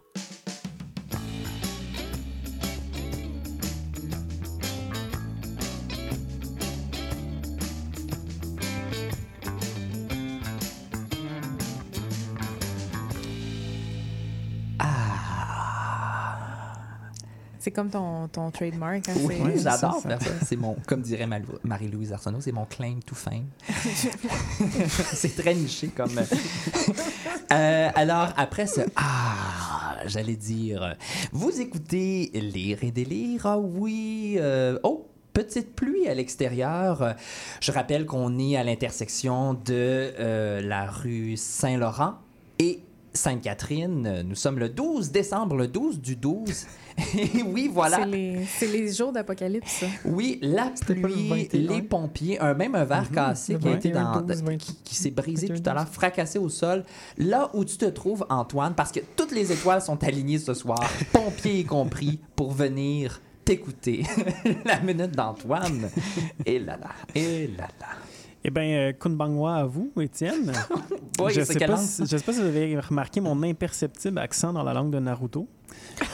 C'est comme ton, ton trademark. Hein, Oui, c'est- j'adore ça, faire ça. C'est mon, comme dirait Marie-Louise Arsenault, c'est mon claim to fame. c'est très niché comme. Euh, alors, après ce Ah, j'allais dire, vous écoutez Lire et délire. Ah oui. euh, oh! Petite pluie à l'extérieur. Je rappelle qu'on est à l'intersection de euh, la rue Saint-Laurent et Sainte-Catherine. Nous sommes le 12 décembre, le 12 du 12. Et oui, voilà. C'est les, jours d'apocalypse. ça. Oui, la le pluie, 21. les pompiers, un, même un verre Mhm. cassé qui a été 21, dans, 12, 20. qui, qui s'est brisé 21, tout à l'heure, fracassé au sol. Là où tu te trouves, Antoine, parce que toutes les étoiles sont alignées ce soir, pompiers y compris, pour venir t'écouter. la minute d'Antoine. Et là là, et là là. Eh bien, Kunbangwa à vous, Étienne. Boy, je c'est sais pas si, je sais pas si vous avez remarqué mon imperceptible accent dans la langue de Naruto.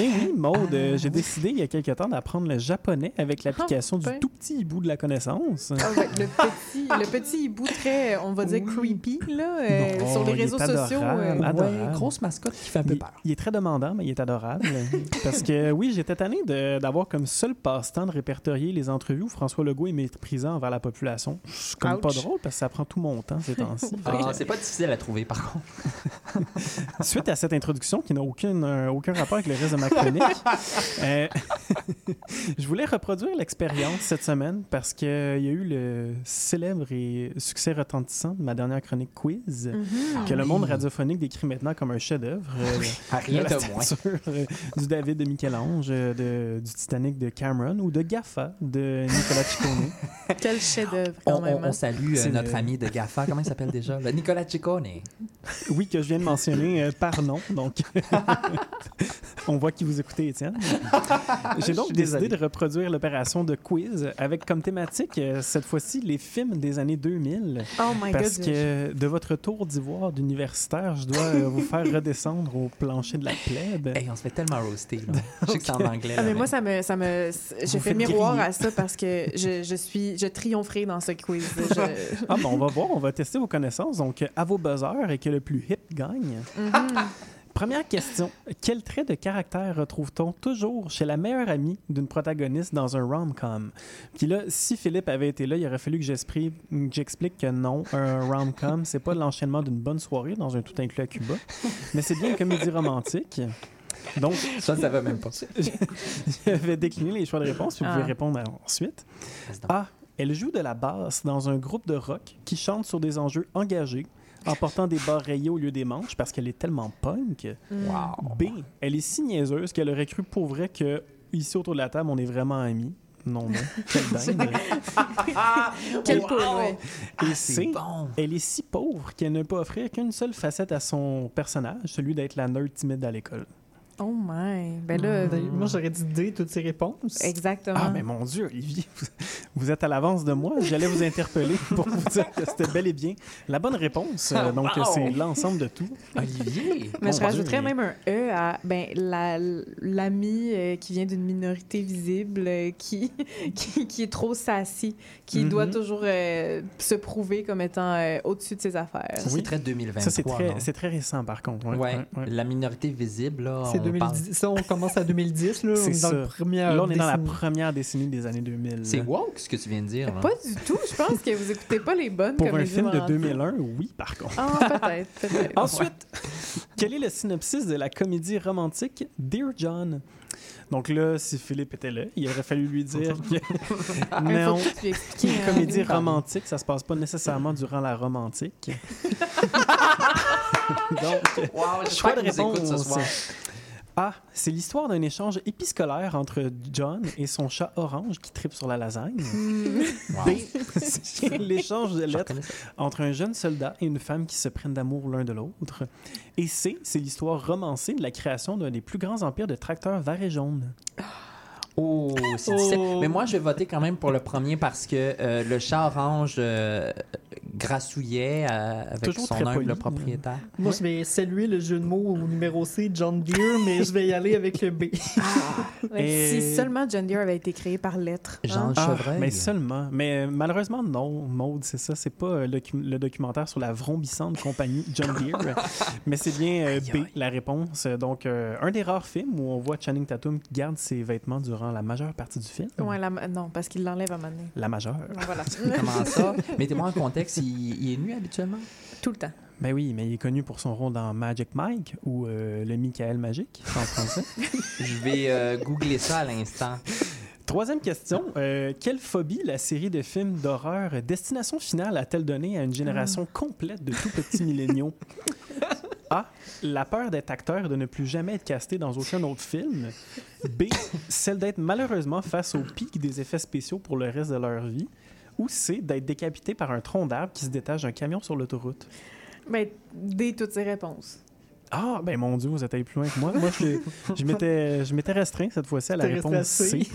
Eh oui, Maude, euh, j'ai décidé il y a quelque temps d'apprendre le japonais avec l'application du ben. tout petit hibou de la connaissance. Ah ouais, le, petit, le petit hibou très, on va dire, Oui. creepy, là, euh, Non, sur les il est réseaux sociaux. adorable. euh, adorable. Ouais, grosse mascotte qui fait un peu Il, peur. il est très demandant, mais il est adorable. parce que oui, j'étais tanné de- d'avoir comme seul passe-temps de répertorier les entrevues où François Legault est méprisant envers la population. C'est comme pas Ouch. drôle parce que ça prend tout mon temps ces temps-ci. Ah, c'est pas difficile à trouver, par contre. Suite à cette introduction qui n'a aucun, euh, aucun rapport avec le reste de ma chronique, euh, je voulais reproduire l'expérience cette semaine parce qu'il y a eu le célèbre et succès retentissant de ma dernière chronique quiz, mhm. que le oui. monde radiophonique décrit maintenant comme un chef-d'œuvre. euh, À rien de moins. euh, du David de Michel-Ange, euh, du Titanic de Cameron ou de Gaffa de Nicolas Ciccone. Quel chef-d'œuvre, On, quand même. on- hein. on salue euh, C'est notre le- ami de GAFA. Comment il s'appelle déjà? Le Nicolas Ciccone. oui, que je viens de mentionner euh, par nom. Donc, On voit qui vous écoutez, Étienne. J'ai donc décidé désolé. de reproduire l'opération de quiz avec comme thématique, euh, cette fois-ci, les films des années 2000. Oh my Parce god. que de votre tour d'ivoire d'universitaire, je dois euh, vous faire redescendre au plancher de la plèbe. Hey, on se fait tellement roaster. Là. Je sais que c'est en anglais. Ah, mais moi, ça me, ça me, je fais miroir griller. à ça parce que je, je suis, je triompherai dans ce quiz. Je- Ah, ben, on va voir, on va tester vos connaissances. Donc, à vos buzzers et que le plus hip gagne. Mhm. Première question. Quel trait de caractère retrouve-t-on toujours chez la meilleure amie d'une protagoniste dans un rom-com? Puis là, si Philippe avait été là, il aurait fallu que j'explique que non, un rom-com, c'est pas l'enchaînement d'une bonne soirée dans un tout inclus à Cuba, mais c'est bien une comédie romantique. Donc, Ça, ça va même pas. je vais décliner les choix de réponse, puis vous pouvez Ah. répondre ensuite. Vas-y donc. A. Elle joue de la basse dans un groupe de rock qui chante sur des enjeux engagés en portant des barres rayées au lieu des manches parce qu'elle est tellement punk. Wow. B. Elle est si niaiseuse qu'elle aurait cru pour vrai que ici autour de la table, on est vraiment amis. Non, non. Quelle dingue. Quel Wow. ouais. Et Ah, c'est C. bon. Elle est si pauvre qu'elle ne peut offrir qu'une seule facette à son personnage, celui d'être la nerd timide à l'école. Oh my. Ben là, Ben, Moi, j'aurais dit D, toutes ces réponses. exactement. Ah, mais mon Dieu, Olivier, vous, êtes à l'avance de moi. J'allais vous interpeller pour vous dire que c'était bel et bien la bonne réponse. Euh, donc, Wow. c'est l'ensemble de tout. Olivier. Mais je rajouterais mais- même un E à ben, la- l'ami euh, qui vient d'une minorité visible, euh, qui, qui, qui est trop sassy, qui doit toujours euh, se prouver comme étant euh, au-dessus de ses affaires. Ça, Oui. c'est très 2023. Ça, c'est très, récent, par contre. Ouais, Ouais, ouais, la minorité visible, là. On 2010. Ça, on commence à 2010. Là. On C'est est dans ça. le première Là, on est dans la première décennie des années 2000. C'est woke, ce que tu viens de dire. là. Pas du tout. Je pense que vous écoutez pas les bonnes Pour un film de romantiques. 2001, oui, par contre. Ah, peut-être, peut-être. Ensuite, quel est le synopsis de la comédie romantique Dear John? Donc là, si Philippe était là, il aurait fallu lui dire que non, une hein. comédie romantique, ça se passe pas nécessairement durant la romantique. Donc, Wow, choix de écoutent ce réponse. soir. A. C'est l'histoire d'un échange épiscolaire entre John et son chat orange qui tripe sur la lasagne. B. C'est l'échange de lettres entre un jeune soldat et une femme qui se prennent d'amour l'un de l'autre. Et C, c'est l'histoire romancée de la création d'un des plus grands empires de tracteurs verts et jaunes. Oh, c'est difficile. Mais moi, je vais voter quand même pour le premier parce que euh, le chat orange euh, grassouillait euh, avec Toujours son humble propriétaire. Moi, je vais saluer le jeu de mots au numéro C, John Deere, mais je vais y aller avec le B. Ouais, Et- Si seulement John Deere avait été créé par lettres. Jean hein. Ah, Chevreuil. mais seulement. Mais euh, malheureusement, non, Maude, c'est ça. C'est pas euh, le, docu- le documentaire sur la vrombissante compagnie John Deere. mais c'est bien euh, B, la réponse. Donc, euh, un des rares films où on voit Channing Tatum qui garde ses vêtements durant la majeure partie du film. Ouais, la- non, parce qu'il l'enlève à un moment donné. La majeure. Voilà. Comment ça? Mettez-moi en contexte, il, il est nu habituellement? Tout le temps. Ben oui, mais il est connu pour son rôle dans Magic Mike ou euh, le Michael Magique en français. Je vais euh, googler ça à l'instant. Troisième question. Euh, quelle phobie la série de films d'horreur Destination Finale a-t-elle donné à une génération complète de tout petits milléniaux? A. La peur d'être acteur et de ne plus jamais être casté dans aucun autre film. B. Celle d'être malheureusement face au pic des effets spéciaux pour le reste de leur vie. Ou C. D'être décapité par un tronc d'arbre qui se détache d'un camion sur l'autoroute? Ben, dès toutes ces réponses. Ah, ben mon Dieu, vous êtes allé plus loin que moi. Moi, je, je m'étais, je m'étais restreint cette fois-ci à la réponse. C.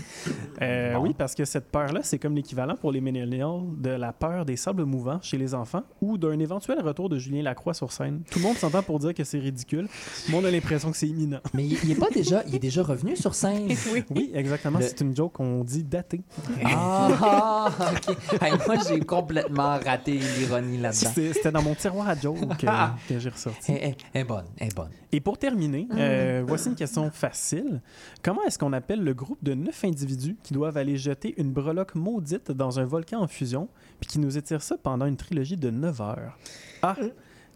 Euh, Bon. Oui, parce que cette peur-là, c'est comme l'équivalent pour les millennials de la peur des sables mouvants chez les enfants ou d'un éventuel retour de Julien Lacroix sur scène. Tout le monde s'entend pour dire que c'est ridicule. Moi, on a l'impression que c'est imminent. Mais il, il est pas déjà, il est déjà revenu sur scène. Oui, exactement. Le- C'est une joke qu'on dit datée. Ah, ok. Hey, moi, j'ai complètement raté l'ironie là-dedans. C'était c'était dans mon tiroir à joke que, que j'ai ressorti. Elle, est bonne, est bonne. Et pour terminer, euh, voici une question facile. Comment est-ce qu'on appelle le groupe de neuf individus qui doivent aller jeter une breloque maudite dans un volcan en fusion, puis qui nous étirent ça pendant une trilogie de 9 heures? A.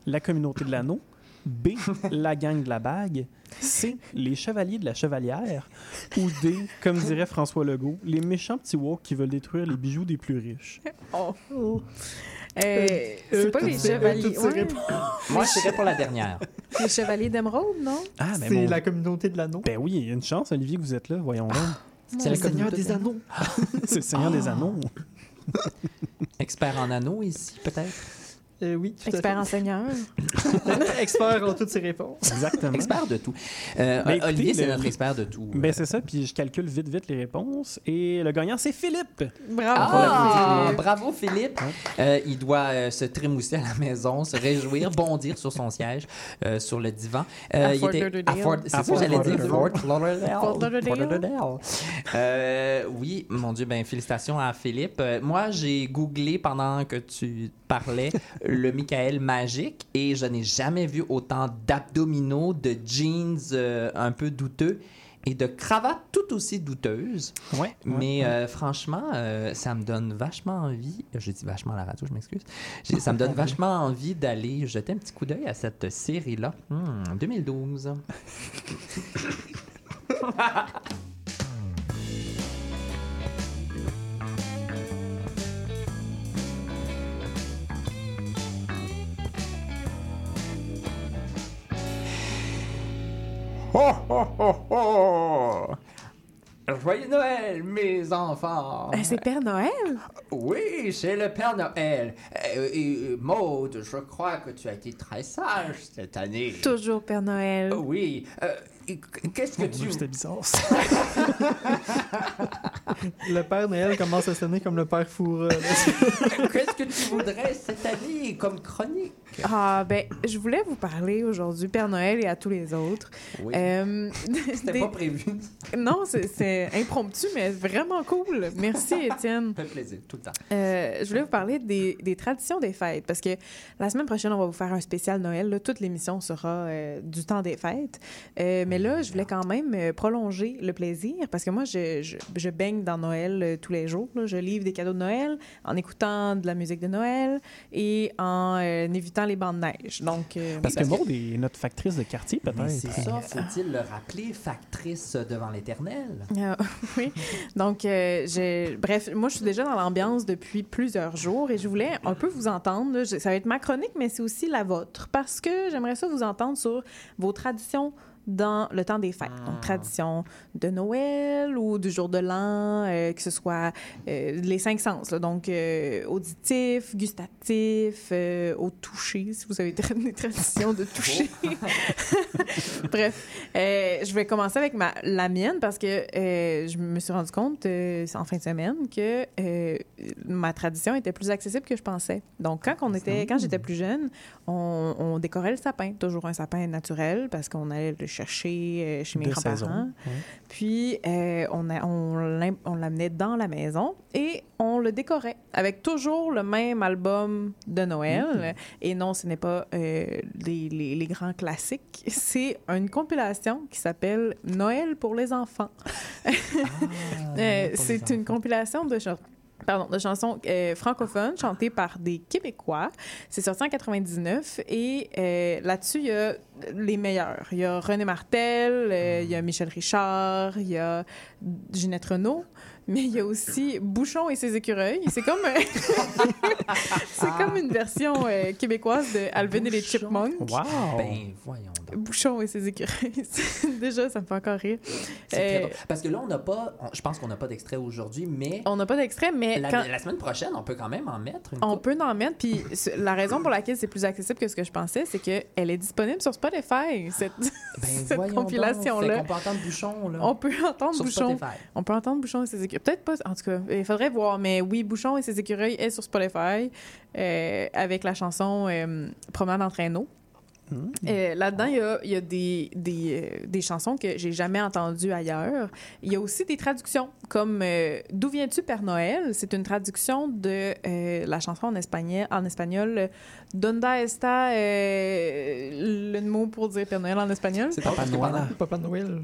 La communauté de l'anneau. B. La gang de la bague. C. Les chevaliers de la chevalière. Ou D. Comme dirait François Legault, les méchants petits woks qui veulent détruire les bijoux des plus riches. Oh. Euh, Euh, c'est pas les chevaliers. ouais. Moi, je serais pour la dernière. Les chevaliers d'émeraude, non? Ah, ben, C'est mon- la communauté de l'anneau. ben oui, il y a une chance, Olivier, que vous êtes là. Voyons donc. C'est la le Seigneur des de- Anneaux. C'est le Seigneur des Anneaux. Expert en anneaux ici, peut-être? Euh, oui, tout à Expert fait. enseigneur. Expert en toutes ses réponses. Exactement. Expert de tout. Euh, Ben, écoutez, Olivier, c'est le- notre expert de tout. Ben, c'est ça, puis je calcule vite, vite les réponses. Et le gagnant, c'est Philippe. Bravo. Ah, Philippe. bravo Philippe. Euh, il doit euh, se trémousser à la maison, se réjouir, bondir sur son siège, euh, sur le divan. Euh, À il Fort était Lauderdale. à Fort- À C'est ça que j'allais dire. Fort Lauderdale. Fort Lauderdale. Euh, oui, mon Dieu, ben félicitations à Philippe. Euh, moi, j'ai googlé pendant que tu parlais le Michael magique et je n'ai jamais vu autant d'abdominaux, de jeans euh, un peu douteux et de cravates tout aussi douteuses. Ouais. Mais euh, franchement, euh, ça me donne vachement envie. Je dis vachement à la radio, je m'excuse. J'ai- Ça me donne vachement envie d'aller jeter un petit coup d'œil à cette série-là. Hmm, 2012. Ho, ho, ho, ho! Joyeux Noël, mes enfants! Euh, C'est Père Noël? Oui, c'est le Père Noël. Euh, et, euh, Maude, je crois que tu as été très sage cette année. Toujours Père Noël. Oui. Euh, et Qu'est-ce que Dieu, tu... C'était bizarre, ça. Le Père Noël commence à sonner comme le Père Foura. là. Qu'est-ce que tu voudrais cette année comme chronique? Ah, ben, je voulais vous parler aujourd'hui, Père Noël et à tous les autres. Oui. Euh, C'était des- pas prévu. Non, c'est- impromptu, mais vraiment cool. Merci, Étienne. Ça fait plaisir, tout le temps. Euh, je voulais vous parler des, des traditions des fêtes parce que la semaine prochaine, on va vous faire un spécial Noël. là. Toute l'émission sera euh, du temps des fêtes. Mais là, je voulais quand même prolonger le plaisir parce que moi, je, je, je baigne dans Noël tous les jours. là. Je livre des cadeaux de Noël en écoutant de la musique de Noël et en évitant les bancs de neige. Donc, euh, Parce que Parce que- Maud est notre factrice de quartier, peut-être. c'est ça, faut-il le rappeler, factrice devant l'éternel? Ah, oui. Donc, euh, bref, moi, je suis déjà dans l'ambiance depuis plusieurs jours et je voulais un peu vous entendre. là. Ça va être ma chronique, mais c'est aussi la vôtre parce que j'aimerais ça vous entendre sur vos traditions dans le temps des fêtes. Donc, tradition de Noël ou du jour de l'an, euh, que ce soit euh, les cinq sens. là. donc, euh, auditif, gustatif, au toucher, si vous avez des traditions de toucher. Bref, euh, je vais commencer avec ma, la mienne parce que je me suis rendu compte en fin de semaine que ma tradition était plus accessible que je pensais. Donc, quand, on était, quand j'étais plus jeune, on, on décorait le sapin, toujours un sapin naturel parce qu'on allait le chercher euh, chez mes grands-parents. Puis, euh, on, a- on l'amenait dans la maison et on le décorait avec toujours le même album de Noël. Et non, ce n'est pas euh, les, les- les grands classiques. C'est une compilation qui s'appelle Noël pour les enfants. Euh, c'est une compilation de. Pardon, de chansons euh, francophones chantées par des Québécois. C'est sorti en 99 et euh, là-dessus, il y a les meilleurs. Il y a René Martel, euh, il y a Michel Richard, il y a Ginette Renault, mais il y a aussi Bouchon et ses écureuils. C'est comme, c'est comme une version euh, québécoise de Alvin et les Chipmunks. Wow! Ben, voyons donc. Bouchon et ses écureuils. Déjà, ça me fait encore rire. C'est très Euh. Parce que là, on n'a pas... on- je pense qu'on n'a pas d'extrait aujourd'hui, mais... on n'a pas d'extrait, mais La, quand... la semaine prochaine, on peut quand même en mettre une On peut en mettre, puis la raison pour laquelle c'est plus accessible que ce que je pensais, c'est qu'elle est disponible sur Spotify, cette, Ben, cette voyons donc. compilation-là. Fait qu'on peut entendre Bouchon, là. On peut entendre sur Bouchon. Spotify. On peut entendre Bouchon et ses écureuils. Peut-être pas, en tout cas, il faudrait voir, mais oui, Bouchon et ses écureuils est sur Spotify euh, avec la chanson euh, Promenade en traîneau. Euh, Là-dedans, il y a, il y a des, des, euh, des chansons que j'ai jamais entendues ailleurs. Il y a aussi des traductions, comme euh, D'où viens-tu, Père Noël? C'est une traduction de euh, la chanson en espagnol, en espagnol Donde está euh, le mot pour dire Père Noël en espagnol? C'est parce que Noël. pendant, Papa Noël.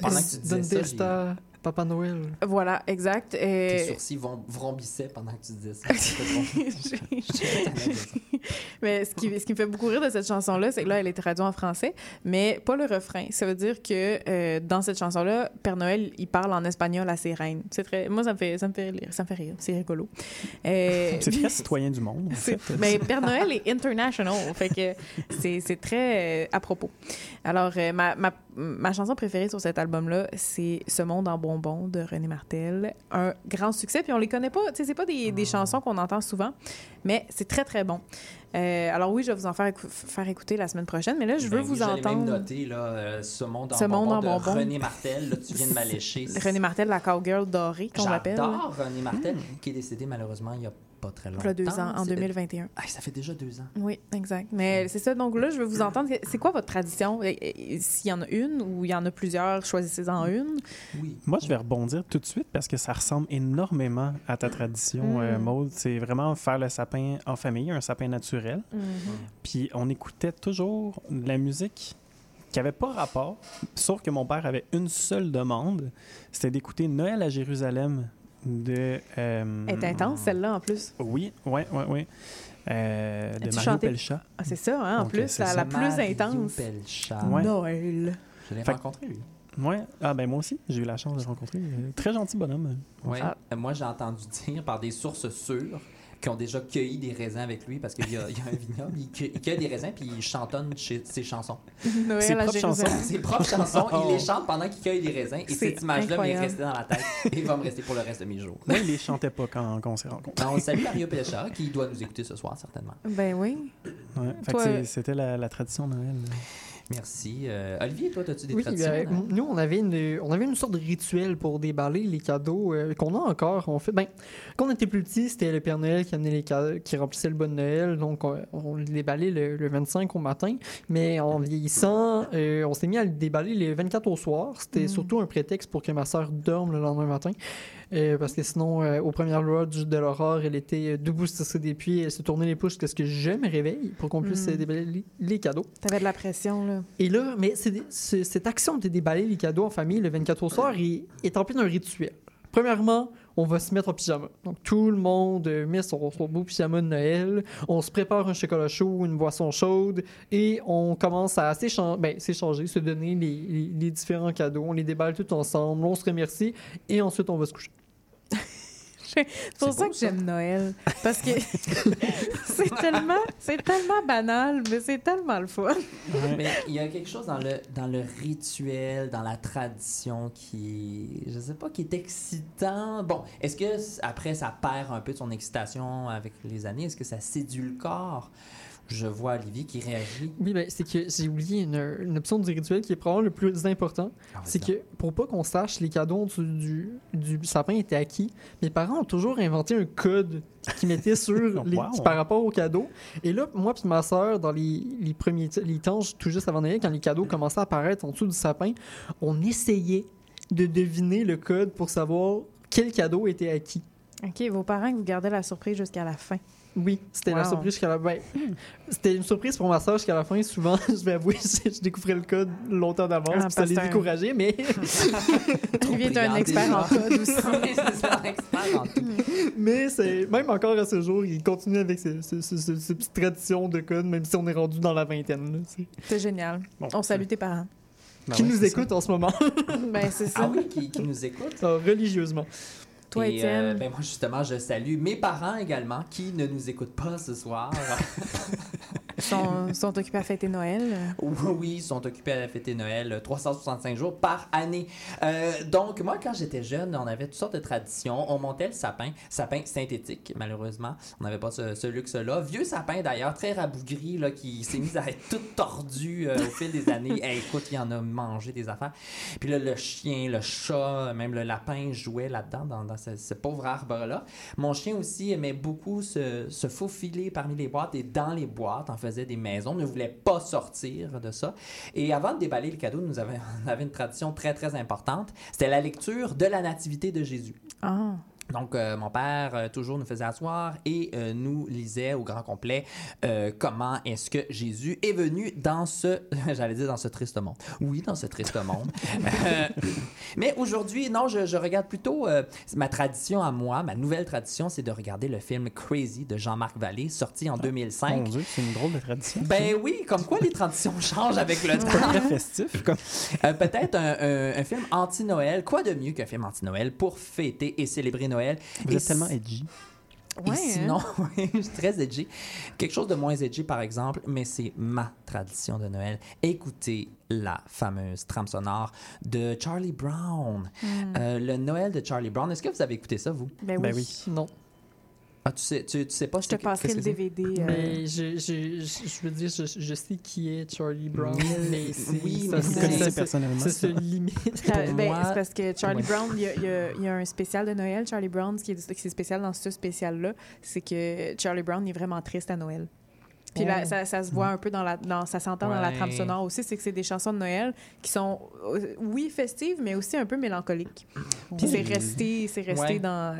pendant que tu disais ça, Papa Noël? Voilà, exact. tes Euh, sourcils vrom- vrombissaient pendant que tu disais ça. Mais ce qui, ce qui me fait beaucoup rire de cette chanson-là, c'est que là, elle est traduite en français, mais pas le refrain. Ça veut dire que euh, dans cette chanson-là, Père Noël, il parle en espagnol à ses reines. C'est très... Moi, ça me fait, ça me fait rire. Ça me fait rire. C'est rigolo. Euh, C'est très citoyen du monde. en c'est- fait. mais Père Noël est international, fait que c'est c'est très euh, à propos. Alors, euh, ma, ma, ma chanson préférée sur cet album-là, c'est Ce monde en bois bonbons de René Martel. Un grand succès. Puis on les connaît pas. Tu sais, c'est pas des, des chansons qu'on entend souvent, mais c'est très, très bon. Euh, alors oui, je vais vous en faire, écou- faire écouter la semaine prochaine, mais là, je veux Ben vous oui, j'allais entendre. même noter là, euh, ce monde en Ce monde bonbons en de bonbons. René Martel. Là, tu viens de m'allécher. René Martel, la cowgirl dorée, qu'on l'appelle. J'adore René Martel, qui est décédé malheureusement il n'y a pas très longtemps. Il y a deux ans, en C'est- 2021. Ah, ça fait déjà deux ans. Oui, exact. Mais c'est ça. Donc là, je veux vous entendre. C'est quoi votre tradition? S'il y en a une ou il y en a plusieurs, choisissez-en une. Oui. Moi, je vais rebondir tout de suite parce que ça ressemble énormément à ta tradition, Mm. euh, Maude. C'est vraiment faire le sapin en famille, un sapin naturel. Puis on écoutait toujours de la musique qui n'avait pas rapport, sauf que mon père avait une seule demande, c'était d'écouter Noël à Jérusalem de... euh, Elle est intense, celle-là, en plus. Oui, oui, oui, oui. Euh, de Mario chanté? Pelcha. Ah, c'est ça, hein, en Donc, plus, la, la plus Mario intense. Pelcha. Ouais. Noël. Je l'ai rencontré, lui. Ouais. Ah ben moi aussi, j'ai eu la chance de le rencontrer. Très gentil bonhomme. Ouais. Ah. Euh, Moi, j'ai entendu dire par des sources sûres qui ont déjà cueilli des raisins avec lui parce qu'il y, a il y a un vignoble, il cueille, il cueille des raisins puis il chantonne chez- ses chansons. Noël Ses propres chansons. Ses propres chansons, il les chante pendant qu'il cueille des raisins et cette image-là m'est restée dans la tête et va me rester pour le reste de mes jours. Moi, il les chantait pas quand, quand on s'est rencontrés. Non, on salue Mario Pelcha qui doit nous écouter ce soir certainement. Ben oui. Ouais. Toi- c'était la, la tradition de Noël. Merci. Euh, Olivier, toi, as-tu des Oui, traditions? euh, hein? nous, on avait, une, on avait une sorte de rituel pour déballer les cadeaux euh, qu'on a encore. On fait, ben, quand on était plus petit, c'était le Père Noël qui amenait les cadeaux, qui remplissait le bon Noël. Donc, on, on les déballait le, le 25 au matin. Mais en vieillissant, euh, on s'est mis à le déballer le 24 au soir. C'était Mm. surtout un prétexte pour que ma soeur dorme le lendemain matin. Euh, parce que sinon, euh, aux premières lodges de l'aurore, elle était euh, debout sur des pieds, elle se tournait les pouces jusqu'à ce que je me réveille pour qu'on puisse euh, déballer les- cadeaux. T'avais de la pression, là. Et là, mais des- cette action de déballer les cadeaux en famille le 24 au soir est, est d'un rituel. Premièrement, on va se mettre en pyjama. Donc, tout le monde met son, son beau pyjama de Noël. On se prépare un chocolat chaud, une boisson chaude et on commence à ben, s'échanger, se donner les, les- les différents cadeaux. On les déballe tout ensemble, on se remercie et ensuite on va se coucher. C'est pour ça que j'aime Noël. Parce que c'est tellement, c'est tellement banal, mais c'est tellement le fun. Mais il y a quelque chose dans le, dans le rituel, dans la tradition qui, je sais pas, qui est excitant. Bon, est-ce que après ça perd un peu de son excitation avec les années? Est-ce que ça séduit le corps? Je vois Olivier qui réagit. Oui, ben, c'est que j'ai oublié une, une option du rituel qui est probablement le plus important. Ah, C'est que pour pas qu'on sache les cadeaux du, du, du sapin étaient acquis, mes parents ont toujours inventé un code qu'ils mettaient sur les, Wow. par rapport aux cadeaux. Et là, moi puis ma sœur, dans les, les premiers les temps tout juste avant Noël, quand les cadeaux commençaient à apparaître en dessous du sapin, on essayait de deviner le code pour savoir quel cadeau était acquis. OK, vos parents vous gardaient la surprise jusqu'à la fin. Oui, c'était la Wow. surprise jusqu'à la fin. C'était une surprise pour ma soeur jusqu'à la fin. Souvent, je vais avouer, je, je découvrais le code longtemps d'avance, Ah, puis ça les décourageait, mais Olivier est un expert en code aussi. Ça. Mais c'est même encore à ce jour, il continue avec ces, ces- ces- ces- ces petites traditions de code, même si on est rendu dans la vingtaine. C'est génial. Bon, On salue tes parents. Ben qui ouais, nous c'est ça. écoute en ce moment, ben, c'est ça. Ah oui, qui, qui nous écoute. euh, religieusement. Toi, Et, Étienne? euh, ben moi, justement, je salue mes parents également qui ne nous écoutent pas ce soir. sont, occupés à fêter Noël? Oui, ils sont occupés à fêter Noël euh, 365 jours par année. Euh, donc, moi, quand j'étais jeune, on avait toutes sortes de traditions. On montait le sapin, sapin synthétique, malheureusement. On n'avait pas ce, luxe-là. Vieux sapin, d'ailleurs, très rabougri, là, qui s'est mis à être tout tordu euh, au fil des années. Hey, écoute, il en a mangé des affaires. Puis là, le chien, le chat, même le lapin jouait là-dedans, dans, ce, pauvre arbre-là. Mon chien aussi aimait beaucoup se, se faufiler parmi les boîtes et dans les boîtes, en faisait des maisons, ne voulait pas sortir de ça. Et avant de déballer le cadeau, nous avions, on avait une tradition très, très importante. C'était la lecture de la nativité de Jésus. Ah. Donc, euh, mon père euh, toujours nous faisait asseoir et euh, nous lisait au grand complet comment est-ce que Jésus est venu dans ce, j'allais dire dans ce triste monde. Oui, dans ce triste monde. Mais aujourd'hui, non, je, je regarde plutôt ma tradition à moi, ma nouvelle tradition, c'est de regarder le film Crazy de Jean-Marc Vallée, sorti en 2005. Mon Dieu, c'est une drôle de tradition. Ben oui, comme quoi les traditions changent avec le très temps. festif. Comme... Peut-être un, un- un film anti-Noël. Quoi de mieux qu'un film anti-Noël pour fêter et célébrer Noël? Vous Et êtes tellement edgy. Ouais, Et sinon, hein? oui, je suis très edgy. Quelque chose de moins edgy, par exemple, mais c'est ma tradition de Noël. Écoutez la fameuse trame sonore de Charlie Brown. Hmm. Euh, le Noël de Charlie Brown. Est-ce que vous avez écouté ça, vous? Ben oui. Ben oui. Non. Ah, tu sais, tu, tu sais pas Je te passerai le? DVD. euh, Mais je, je, je, je veux dire, je, je sais qui est Charlie Brown, mais c'est oui, ça- mais ça- vous ça- connaissez ça- personnellement Ça se limite. Ben, moi- c'est parce que Charlie Ouais. Brown, il y, a, il y a- il y a un spécial de Noël, Charlie Brown, ce qui est, qui est spécial dans ce spécial-là, c'est que Charlie Brown est vraiment triste à Noël. Puis là, Oh. ça, ça se voit un peu dans la, dans, ça s'entend dans la Ouais. trame sonore aussi, c'est que c'est des chansons de Noël qui sont, euh, oui, festives, mais aussi un peu mélancoliques. Puis c'est resté, c'est resté Ouais. dans,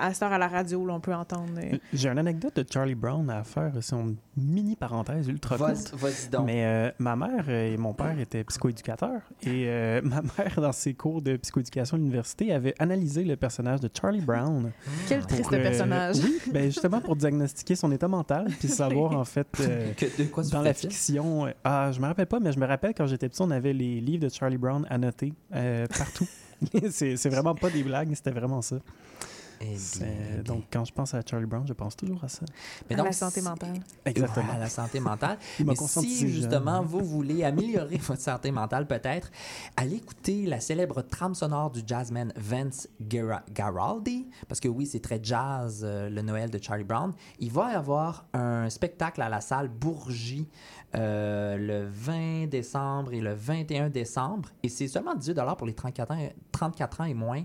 à cette heure à la radio, là, on peut entendre. euh, J'ai une anecdote de Charlie Brown à faire. C'est une mini parenthèse ultra courte. Vas-y donc. Mais euh, ma mère et mon père étaient psychoéducateurs. Et euh, ma mère, dans ses cours de psychoéducation à l'université, avait analysé le personnage de Charlie Brown. Quel pour, triste euh, personnage. Oui, ben justement pour diagnostiquer son état mental, puis savoir en fait. euh, Que- de quoi dans la fiction, euh, ah, je me rappelle pas, mais je me rappelle quand j'étais petit, on avait les livres de Charlie Brown annotés euh, partout. c'est vraiment pas des blagues, c'était vraiment ça. Bien, C'est- bien. Donc, quand je pense à Charlie Brown, je pense toujours à ça. Mais à donc, la santé mentale. Exactement. Ouais, à la santé mentale. Mais si jeune. justement vous voulez améliorer votre santé mentale, peut-être, allez écouter la célèbre trame sonore du jazzman Vince Gara- Garaldi, parce que oui, c'est très jazz, euh, le Noël de Charlie Brown. Il va y avoir un spectacle à la salle Bourgie euh, le 20 décembre et le 21 décembre, et c'est seulement 18 pour les 34 ans, 34 ans et moins.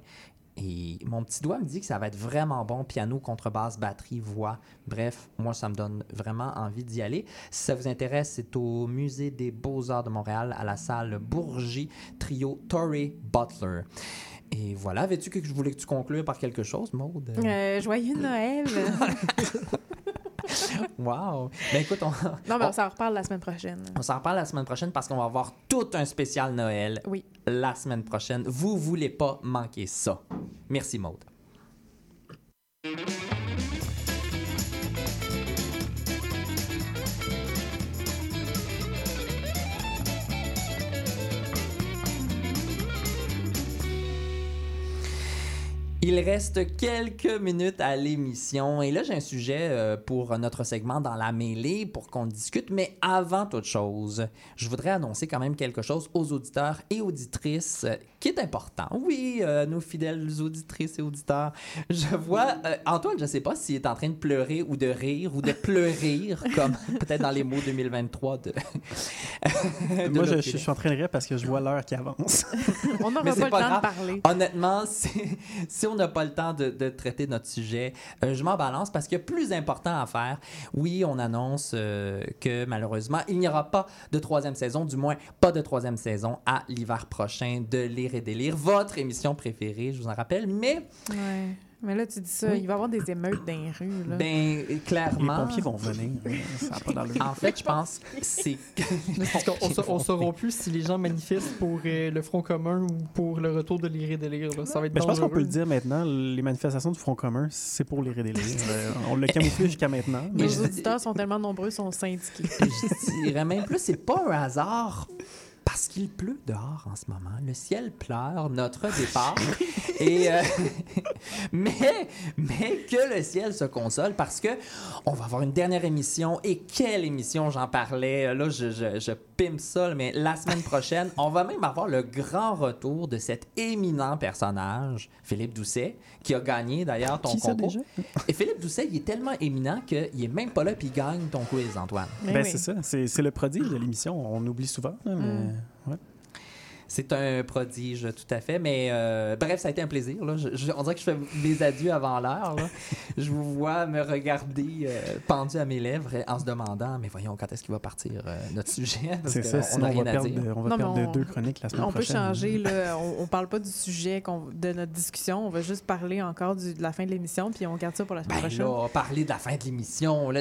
Et mon petit doigt me dit que ça va être vraiment bon. Piano, contrebasse, batterie, voix. Bref, moi, ça me donne vraiment envie d'y aller. Si ça vous intéresse, c'est au Musée des Beaux-Arts de Montréal, à la salle Bourgie, trio Torrey Butler. Et voilà, avais-tu que je voulais que tu conclues par quelque chose, Maude? Euh, joyeux Noël! Wow! Ben écoute, on, non, mais on- on s'en reparle la semaine prochaine. On s'en reparle la semaine prochaine parce qu'on va avoir tout un spécial Noël Oui. la semaine prochaine. Vous voulez pas manquer ça. Merci Maude. Il reste quelques minutes à l'émission et là j'ai un sujet euh, pour notre segment dans la mêlée pour qu'on discute. Mais avant toute chose, je voudrais annoncer quand même quelque chose aux auditeurs et auditrices euh, qui est important. Oui, euh, nos fidèles auditrices et auditeurs, je vois euh, Antoine, je sais pas s'il est en train de pleurer ou de rire ou de pleurer comme peut-être dans les mots 2023 de. de Moi, je, suis en train de rire parce que je vois l'heure qui avance. On n'aura pas c'est le pas temps grave. de parler. Honnêtement, si on n'a pas le temps de, traiter notre sujet, euh, je m'en balance parce qu'il y a plus important à faire. Oui, on annonce euh, que malheureusement, il n'y aura pas de troisième saison, du moins pas de troisième saison à l'hiver prochain de Lire et Délire, votre émission préférée, je vous en rappelle. Mais. Mais là, tu dis ça, Oui. il va y avoir des émeutes dans les rues. Là. ben, Les clairement. pompiers vont venir. Ça n'a pas d'allure. En fait, je pense que c'est. On, sa- on saura plus si les gens manifestent pour euh, le Front commun ou pour le retour de l'iré délire. là. Ça va être Mais je pense qu'on peut le dire maintenant, les manifestations du Front commun, c'est pour les délires. Euh, on l'a camouflé jusqu'à maintenant. Mais Nos je- auditeurs sont tellement nombreux, sont syndiqués. Je dirais même plus, c'est pas un hasard. Parce qu'il pleut dehors en ce moment. Le ciel pleure notre départ. Et, euh, mais, mais que le ciel se console parce que on va avoir une dernière émission. Et quelle émission, j'en parlais. Là, je, je, je pimpe ça, mais la semaine prochaine, on va même avoir le grand retour de cet éminent personnage, Philippe Doucet, qui a gagné d'ailleurs ton Qui ça concours. déjà? Et Philippe Doucet, il est tellement éminent qu'il est même pas là puis il gagne ton quiz, Antoine. Ben, oui. c'est ça. C'est c'est le prodige de l'émission. On oublie souvent. mais... Mm. C'est un prodige, tout à fait. Mais euh, bref, ça a été un plaisir. Là. Je- je- on dirait que je fais des adieux avant l'heure. Je vous vois me regarder euh, pendu à mes lèvres en se demandant Mais voyons, quand est-ce qu'il va partir euh, notre sujet? C'est ça. on- on on va à perdre, dire. de- on va Non, mais perdre de on- deux chroniques la semaine On peut prochaine. changer, là. On, on parle pas du sujet de notre discussion. On va juste parler encore du- de la fin de l'émission, puis on garde ça pour la semaine Ben prochaine. là, parler de la fin de l'émission,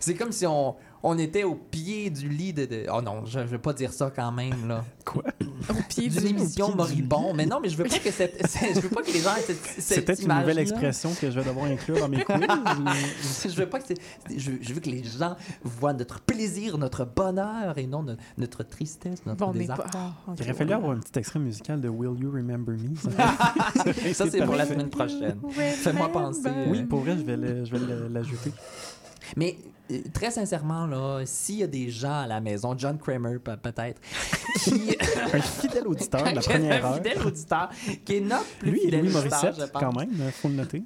c'est comme si on, on était au pied du lit de. de- Oh non, je, je vais pas dire ça quand même, là. Quoi? Au pied D'une du émission moribond. Mais non, mais je veux pas que cette. Je veux pas que les gens aient cette, C'est peut-être une nouvelle expression que je vais devoir inclure dans mes quiz. je veux pas que je, veux- je veux que les gens voient notre plaisir, notre bonheur et non no- notre tristesse, notre Bon, désert. pas. Ah, ok, Il aurait fallu avoir un petit extrait musical de Will You Remember Me? Ça, Ça, c'est pour la semaine prochaine. Fais-moi penser. euh, Oui, pour vrai, je vais le- je vais le- l'ajouter. Mais très sincèrement, là, s'il y a des gens à la maison, John Kramer pe- peut-être, qui. Un fidèle auditeur de la première un heure. fidèle auditeur, qui est notre plus Lui fidèle Louis auditeur, Morissette, je pense. quand même, il faut le noter.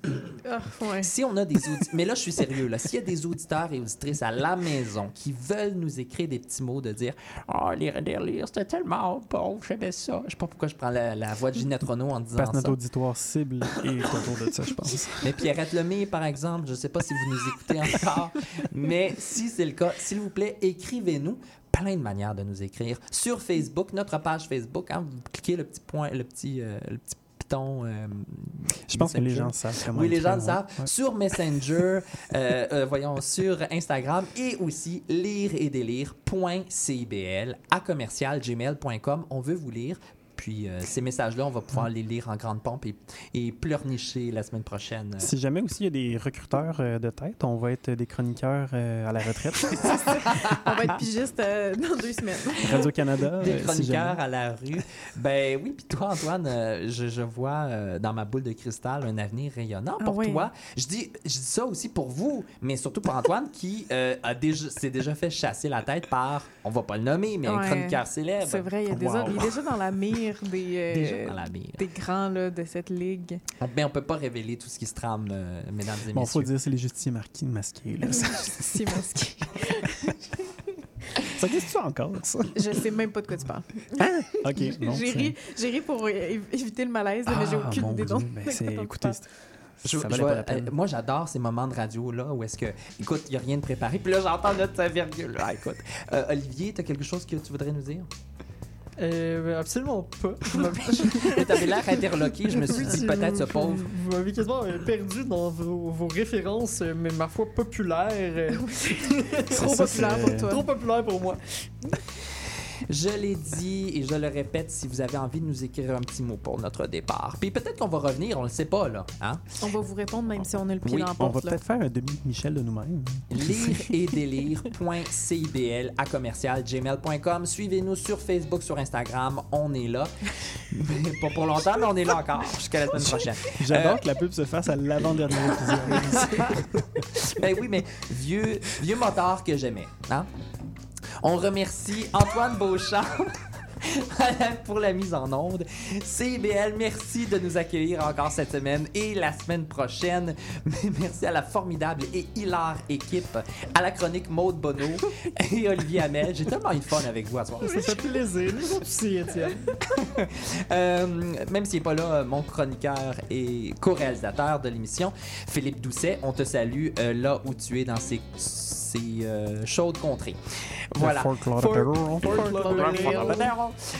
Ah, ouais. Si on a des auditeurs, mais là je suis sérieux là, s'il y a des auditeurs et auditrices à la maison qui veulent nous écrire des petits mots de dire oh lire et lire, lire c'était tellement bon, j'aimais ça. Je sais pas pourquoi je prends la, la voix de Ginette Renault en disant Parce que notre ça. auditoire cible est autour de ça, je pense. Mais Pierrette Lemay par exemple, je sais pas si vous nous écoutez encore, mais si c'est le cas, s'il vous plaît, écrivez-nous plein de manières de nous écrire sur Facebook, notre page Facebook, hein, vous cliquez le petit point, le petit euh, le petit euh, Je pense que les gens savent comment Oui, les gens le savent. ouais. Sur Messenger, euh, euh, voyons, sur Instagram et aussi lire et délire.cibl à commercial gmail.com. On veut vous lire. Puis euh, ces messages-là, on va pouvoir les lire en grande pompe et, et pleurnicher la semaine prochaine. Si jamais aussi il y a des recruteurs euh, de tête, on va être des chroniqueurs euh, à la retraite. On va être pigiste euh, dans deux semaines. Radio-Canada. Des euh, si chroniqueurs à la rue. Ben oui, puis toi, Antoine, euh, je, je vois euh, dans ma boule de cristal un avenir rayonnant Ah pour oui. toi. Je dis, je dis ça aussi pour vous, mais surtout pour Antoine qui euh, a déjà, s'est déjà fait chasser la tête par, on va pas le nommer, mais un chroniqueur célèbre. C'est vrai, il, y a déjà, Wow. il est déjà dans la mire des, euh, Déjà dans la mire. des grands là, de cette ligue. Mais on peut pas révéler tout ce qui se trame, euh, mesdames et Bon, faut messieurs. dire, c'est les justiciers marquis masqués. Là. ça Si masqué. ça existe encore, ça? Je sais même pas de quoi tu parles. OK, non. J'ai ri, j'ai ri pour év- éviter le malaise, là, mais j'ai Ah, aucune idée Dieu, ben, de c'est- tu écoutez. Je- ça je valait vois- pas la peine. euh, moi, j'adore ces moments de radio là où est-ce que, écoute, il y a rien de préparé. Puis là, j'entends notre virgule. Ah, écoute, Euh, Olivier, t'as quelque chose que tu voudrais nous dire? Euh, absolument pas. T'avais l'air interloqué. Je me suis dit peut-être ce Vous- pauvre. Vous m'avez quasiment euh, perdu dans vos, vos références, euh, mais ma foi populaire. euh, Trop populaire pour toi. trop populaire pour moi. Je l'ai dit et je le répète, si vous avez envie de nous écrire un petit mot pour notre départ. Puis peut-être qu'on va revenir, on le sait pas là. Hein? On va vous répondre même si on a le pied Oui, dans la On va peut-être faire un demi-Michel de nous-mêmes. lire et délire.cibl à commercial gmail.com. Suivez-nous sur Facebook, sur Instagram. On est là. Mais pas pour longtemps, mais on est là encore jusqu'à la semaine prochaine. J'adore Euh, que la pub se fasse à l'avant-dernier épisode. Ben oui, mais vieux, vieux motard que j'aimais. Hein? On remercie Antoine Beauchamp. pour la mise en onde. CBL, merci de nous accueillir encore cette semaine et la semaine prochaine. Merci à la formidable et hilar équipe, à la chronique Maude Bonneau et Olivier Hamel. J'ai tellement eu de fun avec vous à soir. Ça fait plaisir. Aussi, Étienne. Euh, même s'il n'est pas là, euh, mon chroniqueur et co-réalisateur de l'émission, Philippe Doucet, on te salue euh, là où tu es dans ces, ces euh, chaudes contrées. Voilà. Fort Lauderdale. Fort Lauderdale.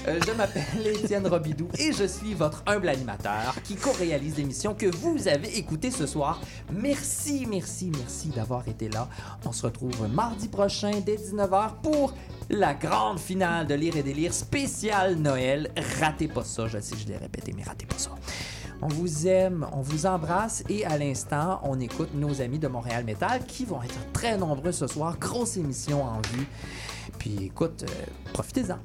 Euh, je m'appelle Étienne Robidou et je suis votre humble animateur qui co-réalise l'émission que vous avez écoutée ce soir. Merci, merci, merci d'avoir été là. On se retrouve mardi prochain dès 19h pour la grande finale de Lire et Délire spécial Noël. Ratez pas ça, je sais, je l'ai répété, mais ratez pas ça. On vous aime, on vous embrasse et à l'instant, on écoute nos amis de Montréal Metal qui vont être très nombreux ce soir. Grosse émission en vue. Puis écoute, euh, profitez-en.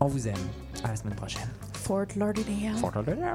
On vous aime. À la semaine prochaine. Fort Lauderdale. Fort Lauderdale.